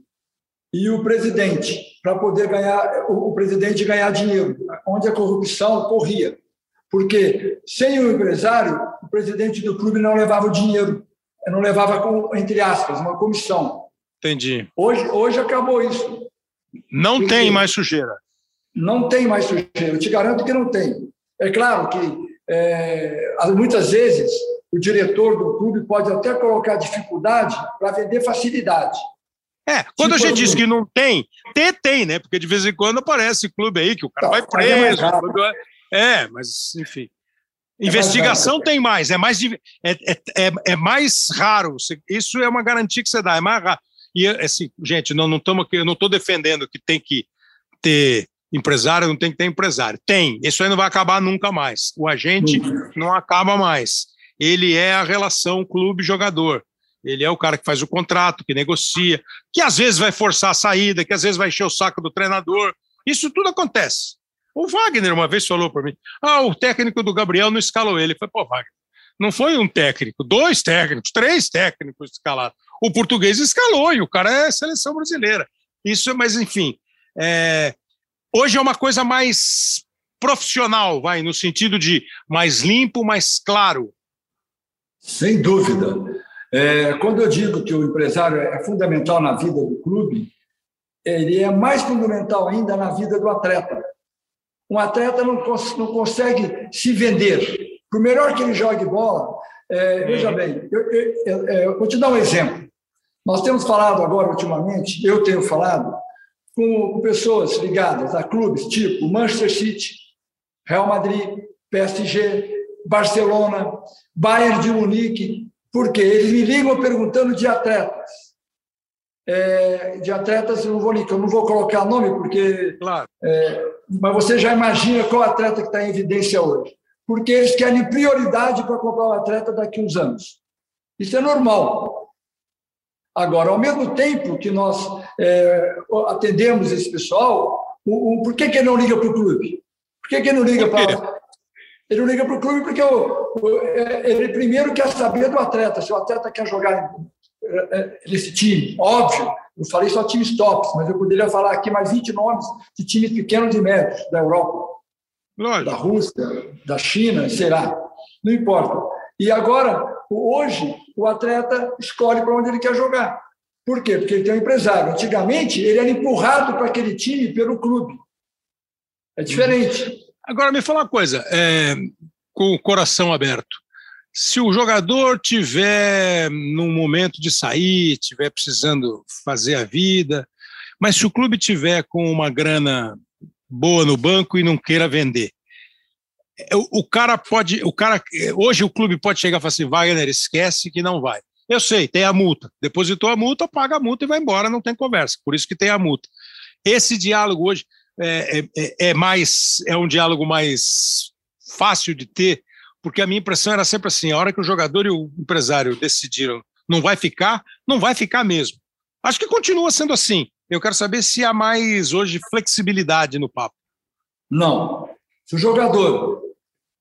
e o presidente, para poder ganhar, o presidente ganhar dinheiro, onde a corrupção corria. Porque sem o empresário, o presidente do clube não levava o dinheiro, não levava, entre aspas, uma comissão. Entendi. Hoje, hoje acabou isso. Não Porque tem mais sujeira. Não tem mais sujeira, eu te garanto que não tem. É claro que é, muitas vezes o diretor do clube pode até colocar dificuldade para vender facilidade. É, quando tipo, a gente diz que não tem, tem, tem, né? Porque de vez em quando aparece clube aí que o cara tá, vai é preso. É, é, mas enfim. É Investigação mais tem mais, é mais, é, é, é, é, mais raro. Isso é uma garantia que você dá, é mais raro. E assim, gente, não não estamos aqui, eu não estou defendendo que tem que ter empresário, não tem que ter empresário. Tem, isso aí não vai acabar nunca mais. O agente não acaba mais. Ele é a relação clube-jogador. Ele é o cara que faz o contrato, que negocia, que às vezes vai forçar a saída, que às vezes vai encher o saco do treinador. Isso tudo acontece. O Wagner uma vez falou para mim: ah, o técnico do Gabriel não escalou ele. Foi, pô, Wagner, não foi um técnico, dois técnicos, três técnicos escalados. O português escalou e o cara é seleção brasileira. Isso, mas enfim, é, hoje é uma coisa mais profissional, vai, no sentido de mais limpo, mais claro? Sem dúvida. É, quando eu digo que o empresário é fundamental na vida do clube, ele é mais fundamental ainda na vida do atleta. Um atleta não, cons não consegue se vender. Por melhor que ele jogue bola, é, veja uhum. bem, eu, eu, eu, eu, vou te dar um exemplo. Nós temos falado agora, ultimamente, eu tenho falado, com, com pessoas ligadas a clubes tipo Manchester City, Real Madrid, PSG, Barcelona, Bayern de Munique, porque eles me ligam perguntando de atletas. É, de atletas, eu não vou, eu não vou colocar nome, porque. Claro. É, mas você já imagina qual atleta que está em evidência hoje. Porque eles querem prioridade para comprar o atleta daqui a uns anos. Isso é normal. Agora, ao mesmo tempo que nós é, atendemos esse pessoal, o, o, por que, que ele não liga para o clube? Por que, que ele não liga para. Ele não liga para o clube porque o, o, é, ele primeiro quer saber do atleta, se o atleta quer jogar é, é, nesse time. Óbvio, eu falei só times tops, mas eu poderia falar aqui mais 20 nomes de times pequenos e médios da Europa, Lógico. da Rússia, da China, sei lá. Não importa. E agora, hoje, o atleta escolhe para onde ele quer jogar. Por quê? Porque ele tem um empresário. Antigamente, ele era empurrado para aquele time pelo clube. É diferente. Agora, me fala uma coisa, é, com o coração aberto. Se o jogador tiver num momento de sair, tiver precisando fazer a vida, mas se o clube tiver com uma grana boa no banco e não queira vender, o, o cara pode, o cara, hoje o clube pode chegar e falar assim, Wagner, esquece que não vai. Eu sei, tem a multa. Depositou a multa, paga a multa e vai embora, não tem conversa. Por isso que tem a multa. Esse diálogo hoje é, é, é mais, é um diálogo mais fácil de ter, porque a minha impressão era sempre assim: a hora que o jogador e o empresário decidiram não vai ficar, não vai ficar mesmo. Acho que continua sendo assim. Eu quero saber se há mais hoje flexibilidade no papo. Não. Se o jogador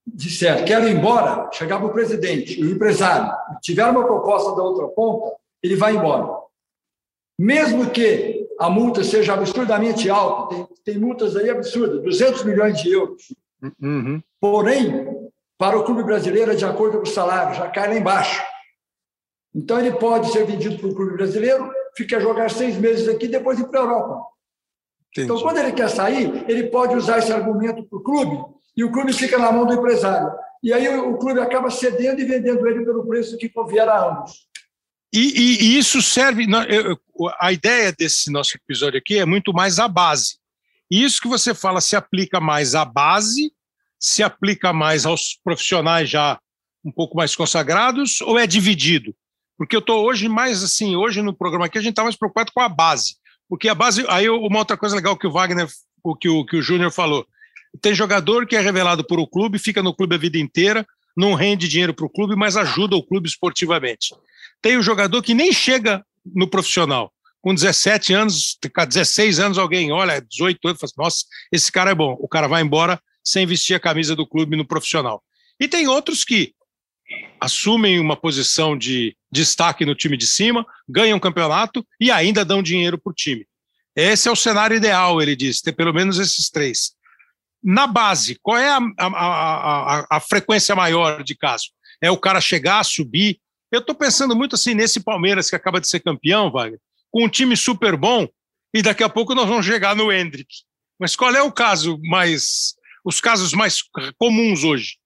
disser quero ir embora, chegar para o presidente, o empresário, tiver uma proposta da outra ponta, ele vai embora. Mesmo que a multa seja absurdamente alta, tem, tem multas aí absurdas, 200 milhões de euros. Uhum. Porém, para o clube brasileiro, é de acordo com o salário, já cai lá embaixo. Então, ele pode ser vendido para o clube brasileiro, fica a jogar seis meses aqui, depois ir para a Europa. Entendi. Então, quando ele quer sair, ele pode usar esse argumento para o clube e o clube fica na mão do empresário. E aí o clube acaba cedendo e vendendo ele pelo preço que convier a ambos. E, e, e isso serve. A ideia desse nosso episódio aqui é muito mais a base. E isso que você fala se aplica mais à base, se aplica mais aos profissionais já um pouco mais consagrados, ou é dividido? Porque eu estou hoje mais assim, hoje no programa aqui a gente está mais preocupado com a base. Porque a base. Aí uma outra coisa legal que o Wagner, o que o, que o Júnior falou. Tem jogador que é revelado por o clube, fica no clube a vida inteira, não rende dinheiro para o clube, mas ajuda o clube esportivamente. Tem o jogador que nem chega no profissional. Com 17 anos, 16 anos, alguém olha, 18 anos, fala assim, nossa, esse cara é bom. O cara vai embora sem vestir a camisa do clube no profissional. E tem outros que assumem uma posição de destaque no time de cima, ganham o campeonato e ainda dão dinheiro para o time. Esse é o cenário ideal, ele diz, ter pelo menos esses três. Na base, qual é a, a, a, a frequência maior de caso? É o cara chegar, subir. Eu estou pensando muito assim nesse Palmeiras que acaba de ser campeão, Wagner, com um time super bom, e daqui a pouco nós vamos chegar no Hendrick. Mas qual é o caso mais. os casos mais comuns hoje?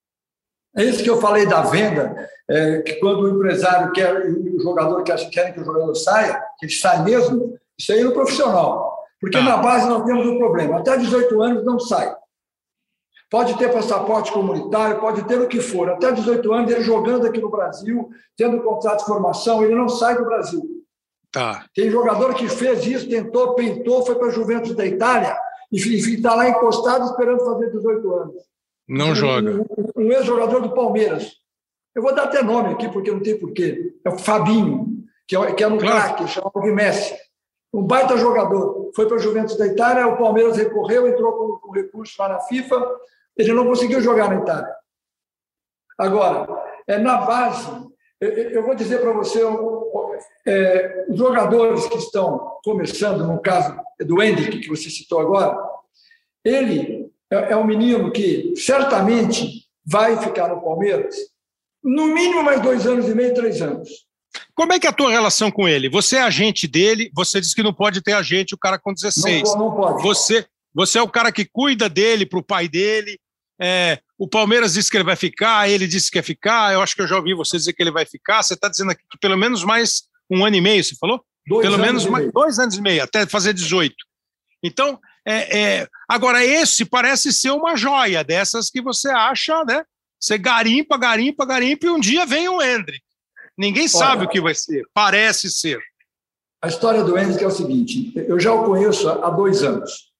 É isso que eu falei da venda, é, que quando o empresário quer o jogador quer, querem que o jogador saia, que ele sai mesmo, isso aí é no profissional. Porque ah. na base nós temos um problema. Até 18 anos não sai. Pode ter passaporte comunitário, pode ter o que for. Até 18 anos, ele jogando aqui no Brasil, tendo contrato de formação, ele não sai do Brasil. Tá. Tem jogador que fez isso, tentou, pintou, foi para a Juventus da Itália e está lá encostado esperando fazer 18 anos. Não um, joga. Um, ex-jogador do Palmeiras. Eu vou dar até nome aqui, porque não tem porquê. É o Fabinho, que é, que é um claro. craque, chamado de Messi. Um baita jogador. Foi para a Juventus da Itália, o Palmeiras recorreu, entrou com, com recurso lá na FIFA, ele não conseguiu jogar na Itália. Agora, é na base, eu vou dizer para você, é, os jogadores que estão começando, no caso do Hendrick, que você citou agora, ele é, é um menino que certamente vai ficar no Palmeiras no mínimo mais dois anos e meio, três anos. Como é que é a tua relação com ele? Você é agente dele, você disse que não pode ter agente o cara com 16. Não, não pode. Você, você é o cara que cuida dele para o pai dele. É, o Palmeiras disse que ele vai ficar, ele disse que quer ficar. Eu acho que eu já ouvi você dizer que ele vai ficar. Você está dizendo aqui que pelo menos mais um ano e meio, você falou? Dois pelo anos menos mais dois anos e meio, até fazer 18. Então, é, é, agora esse parece ser uma joia dessas que você acha, né? Você garimpa, garimpa, garimpa e um dia vem o Hendrick. Ninguém sabe Olha. o que vai ser. Parece ser. A história do Hendrick é o seguinte: eu já o conheço há dois anos.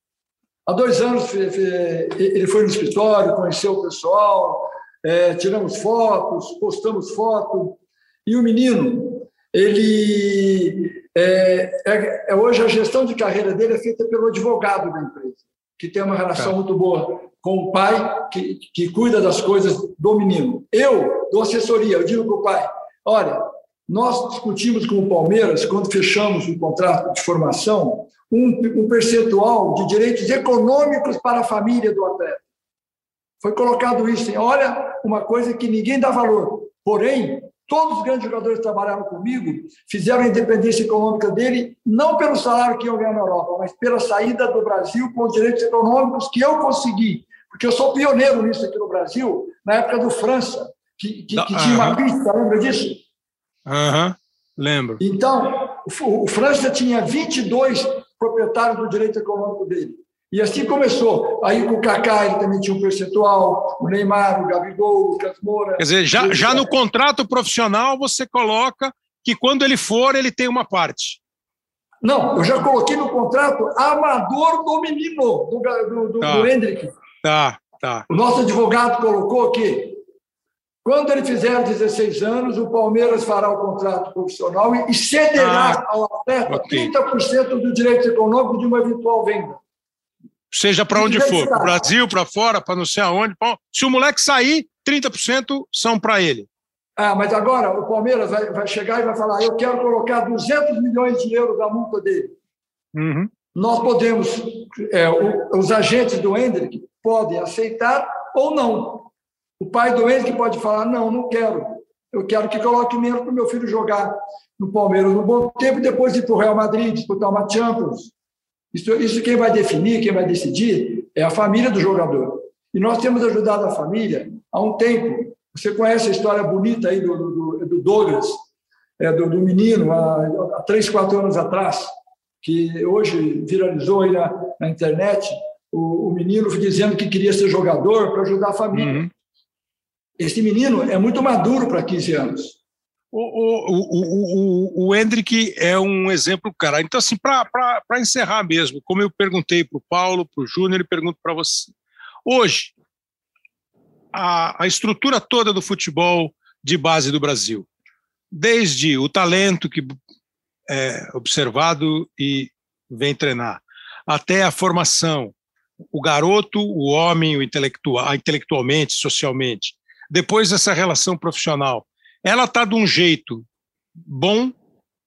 Há dois anos ele foi no escritório, conheceu o pessoal, é, tiramos fotos, postamos foto. E o menino, ele é, é- é- hoje a gestão de carreira dele é feita pelo advogado da empresa, que tem uma relação Tá. muito boa com o pai, que, que cuida das coisas do menino. Eu dou assessoria, eu digo para o pai: olha, nós discutimos com o Palmeiras, quando fechamos o contrato de formação, um, um percentual de direitos econômicos para a família do atleta. Foi colocado isso. Hein? Olha, uma coisa que ninguém dá valor. Porém, todos os grandes jogadores que trabalharam comigo fizeram a independência econômica dele, não pelo salário que iam ganhar na Europa, mas pela saída do Brasil com os direitos econômicos que eu consegui. Porque eu sou pioneiro nisso aqui no Brasil, na época do França, que, que, que tinha uma pista, lembra disso? Aham, lembro. Então, o França tinha 22 proprietários do direito econômico dele. E assim começou. Aí com o Kaká ele também tinha um percentual, o Neymar, o Gabigol, o Lucas Moura. Quer dizer, já, já no contrato profissional você coloca que quando ele for, ele tem uma parte. Não, eu já coloquei no contrato amador do menino, do, do, do, Tá. do Hendrick. Tá, tá. O nosso advogado colocou que quando ele fizer 16 anos, o Palmeiras fará o contrato profissional e cederá ao atleta Ah, ok. 30% do direito econômico de uma eventual venda. Seja para onde for, para o Brasil, para fora, para não sei aonde. Bom, Se o moleque sair, 30% são para ele. Ah, mas agora o Palmeiras vai, vai chegar e vai falar: eu quero colocar 200 milhões de euros da multa dele. Uhum. Nós podemos, é, o- os agentes do Hendrick podem aceitar ou não. O pai do Hendrick pode falar: não, não quero. Eu quero que coloque menos para o meu filho jogar no Palmeiras no bom tempo e depois ir para o Real Madrid, disputar uma Champions. Isso, isso quem vai definir, quem vai decidir é a família do jogador. E nós temos ajudado a família há um tempo. Você conhece a história bonita aí do, do, do Douglas, é, do, do menino, há, há três, quatro anos atrás, que hoje viralizou aí na, na internet, o, o menino dizendo que queria ser jogador para ajudar a família. Uhum. Esse menino é muito maduro para 15 anos. O, o, o, o, Hendrick é um exemplo, cara. Então, assim, para encerrar mesmo, como eu perguntei para o Paulo, para o Júnior e pergunto para você. Hoje, a, a estrutura toda do futebol de base do Brasil, desde o talento que é observado e vem treinar, até a formação, o garoto, o homem, o intelectual, intelectualmente, socialmente, depois essa relação profissional, ela está de um jeito bom,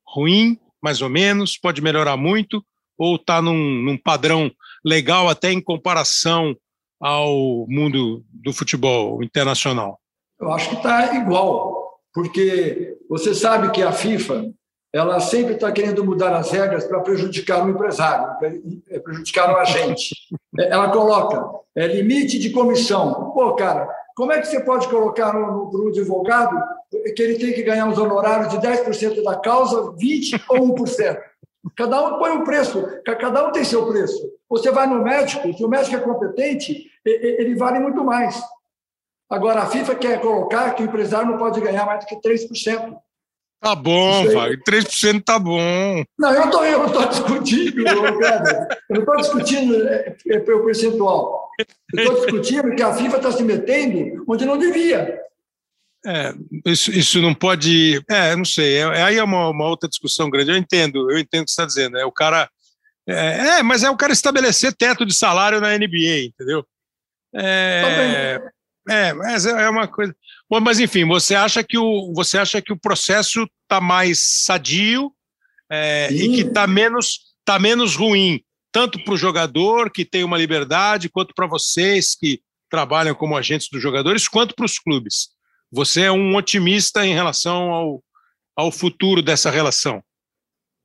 ruim, mais ou menos, pode melhorar muito, ou está num, num padrão legal até em comparação ao mundo do futebol internacional? Eu acho que está igual, porque você sabe que a FIFA ela sempre está querendo mudar as regras para prejudicar o empresário, para prejudicar o agente. Ela coloca é, limite de comissão. Pô, cara, como é que você pode colocar no, no, no advogado que ele tem que ganhar uns honorários de 10% da causa, 20% ou 1%? Cada um põe um preço, cada um tem seu preço. Você vai no médico, se o médico é competente, ele vale muito mais. Agora, a FIFA quer colocar que o empresário não pode ganhar mais do que 3%. Tá bom, Wagner, 3% tá bom. Não, eu, tô, eu não estou discutindo, cara. Eu não estou discutindo é, é, o percentual. Eu estou discutindo que a FIFA está se metendo onde não devia. É, isso, isso não pode. É, não sei. É, aí é uma, uma, outra discussão grande. Eu entendo, eu entendo o que você está dizendo. É o cara. É, é, mas é o cara estabelecer teto de salário na NBA, entendeu? É, é, mas é uma coisa. Bom, mas enfim, você acha que o, você acha que o processo está mais sadio é, e que está menos, tá menos ruim tanto para o jogador, que tem uma liberdade, quanto para vocês que trabalham como agentes dos jogadores, quanto para os clubes. Você é um otimista em relação ao, ao futuro dessa relação?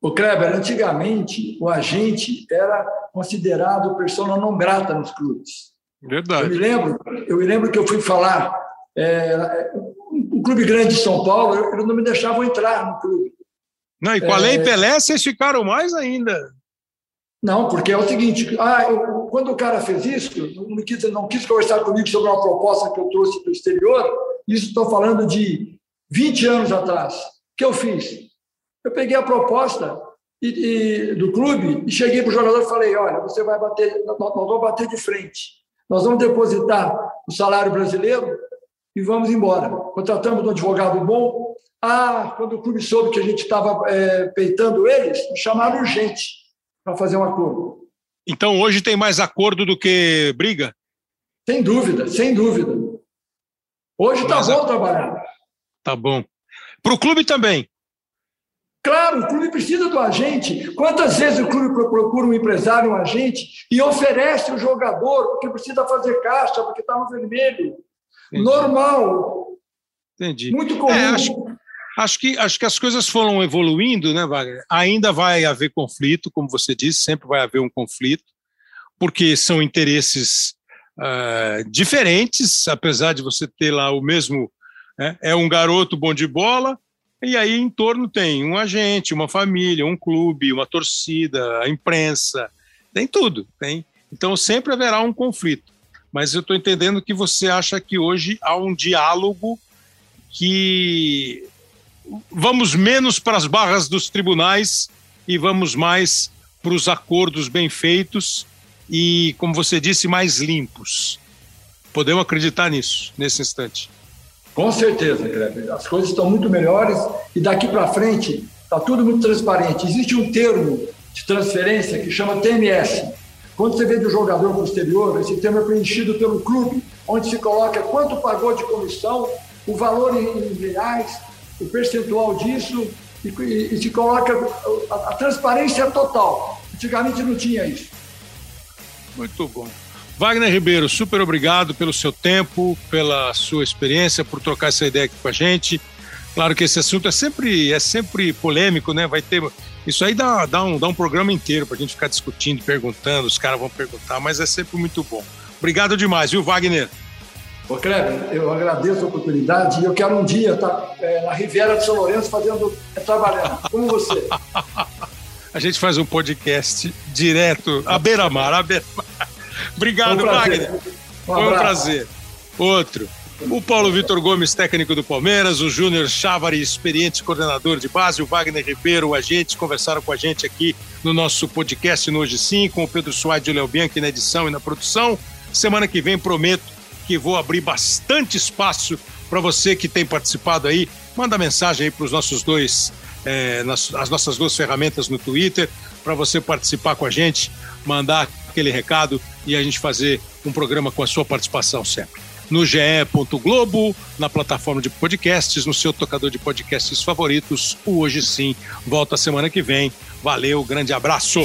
O Kleber, antigamente o agente era considerado persona não grata nos clubes. Verdade. Eu me lembro, eu me lembro que eu fui falar é, um clube grande de São Paulo, eles não me deixavam entrar no clube. Não, e com a Lei é... Pelé, vocês ficaram mais ainda. Não, porque é o seguinte: ah, eu, quando o cara fez isso, não quis, não quis conversar comigo sobre uma proposta que eu trouxe do exterior, isso estou falando de 20 anos atrás. O que eu fiz? Eu peguei a proposta e, e, do clube e cheguei para o jogador e falei: olha, você vai bater, nós, nós vamos bater de frente. Nós vamos depositar o salário brasileiro e vamos embora. Contratamos um advogado bom. Ah, quando o clube soube que a gente estava é, peitando eles, chamaram urgente para fazer um acordo. Então hoje tem mais acordo do que briga? Sem dúvida, sem dúvida. Hoje está bom trabalhar. Tá bom. Para o clube também. Claro, o clube precisa do agente. Quantas vezes o clube procura um empresário, um agente, e oferece o jogador porque precisa fazer caixa, porque está no vermelho? Entendi. Normal. Entendi. Muito comum. É, acho, acho, que, acho que as coisas foram evoluindo, né, Wagner? Ainda vai haver conflito, como você disse, sempre vai haver um conflito, porque são interesses uh, diferentes, apesar de você ter lá o mesmo. Né, é um garoto bom de bola, e aí em torno tem um agente, uma família, um clube, uma torcida, a imprensa, tem tudo, tem. Então sempre haverá um conflito. Mas eu estou entendendo que você acha que hoje há um diálogo que vamos menos para as barras dos tribunais e vamos mais para os acordos bem feitos e, como você disse, mais limpos. Podemos acreditar nisso, nesse instante. Com certeza, Kleber. As coisas estão muito melhores e daqui para frente está tudo muito transparente. Existe um termo de transferência que chama TMS. Quando você vê do jogador o exterior, esse termo é preenchido pelo clube, onde se coloca quanto pagou de comissão, o valor em reais, o percentual disso, e, e, e se coloca a, a transparência total. Antigamente não tinha isso. Muito bom. Wagner Ribeiro, super obrigado pelo seu tempo, pela sua experiência, por trocar essa ideia aqui com a gente. Claro que esse assunto é sempre, é sempre polêmico, né? Vai ter. Isso aí dá, dá, um, dá um programa inteiro para a gente ficar discutindo, perguntando, os caras vão perguntar, mas é sempre muito bom. Obrigado demais, viu, Wagner? Ô, Kleber, eu agradeço a oportunidade e eu quero um dia estar é, na Riviera de São Lourenço fazendo, é, trabalhando, como você. a gente faz um podcast direto, à beira-mar, à beira-mar. Obrigado, Wagner. Um Foi um prazer. Outro. O Paulo Vitor Gomes, técnico do Palmeiras, o Júnior Chávari, experiente coordenador de base, o Wagner Ribeiro, o agente, conversaram com a gente aqui no nosso podcast no Hoje Sim, com o Pedro Soares e o Léo Bianchi na edição e na produção. Semana que vem prometo que vou abrir bastante espaço para você que tem participado aí. Manda mensagem aí para os nossos dois, é, nas, as nossas duas ferramentas no Twitter, para você participar com a gente, mandar aquele recado e a gente fazer um programa com a sua participação sempre. No ge.globo, na plataforma de podcasts, no seu tocador de podcasts favoritos. Hoje Sim volta semana que vem. Valeu, grande abraço!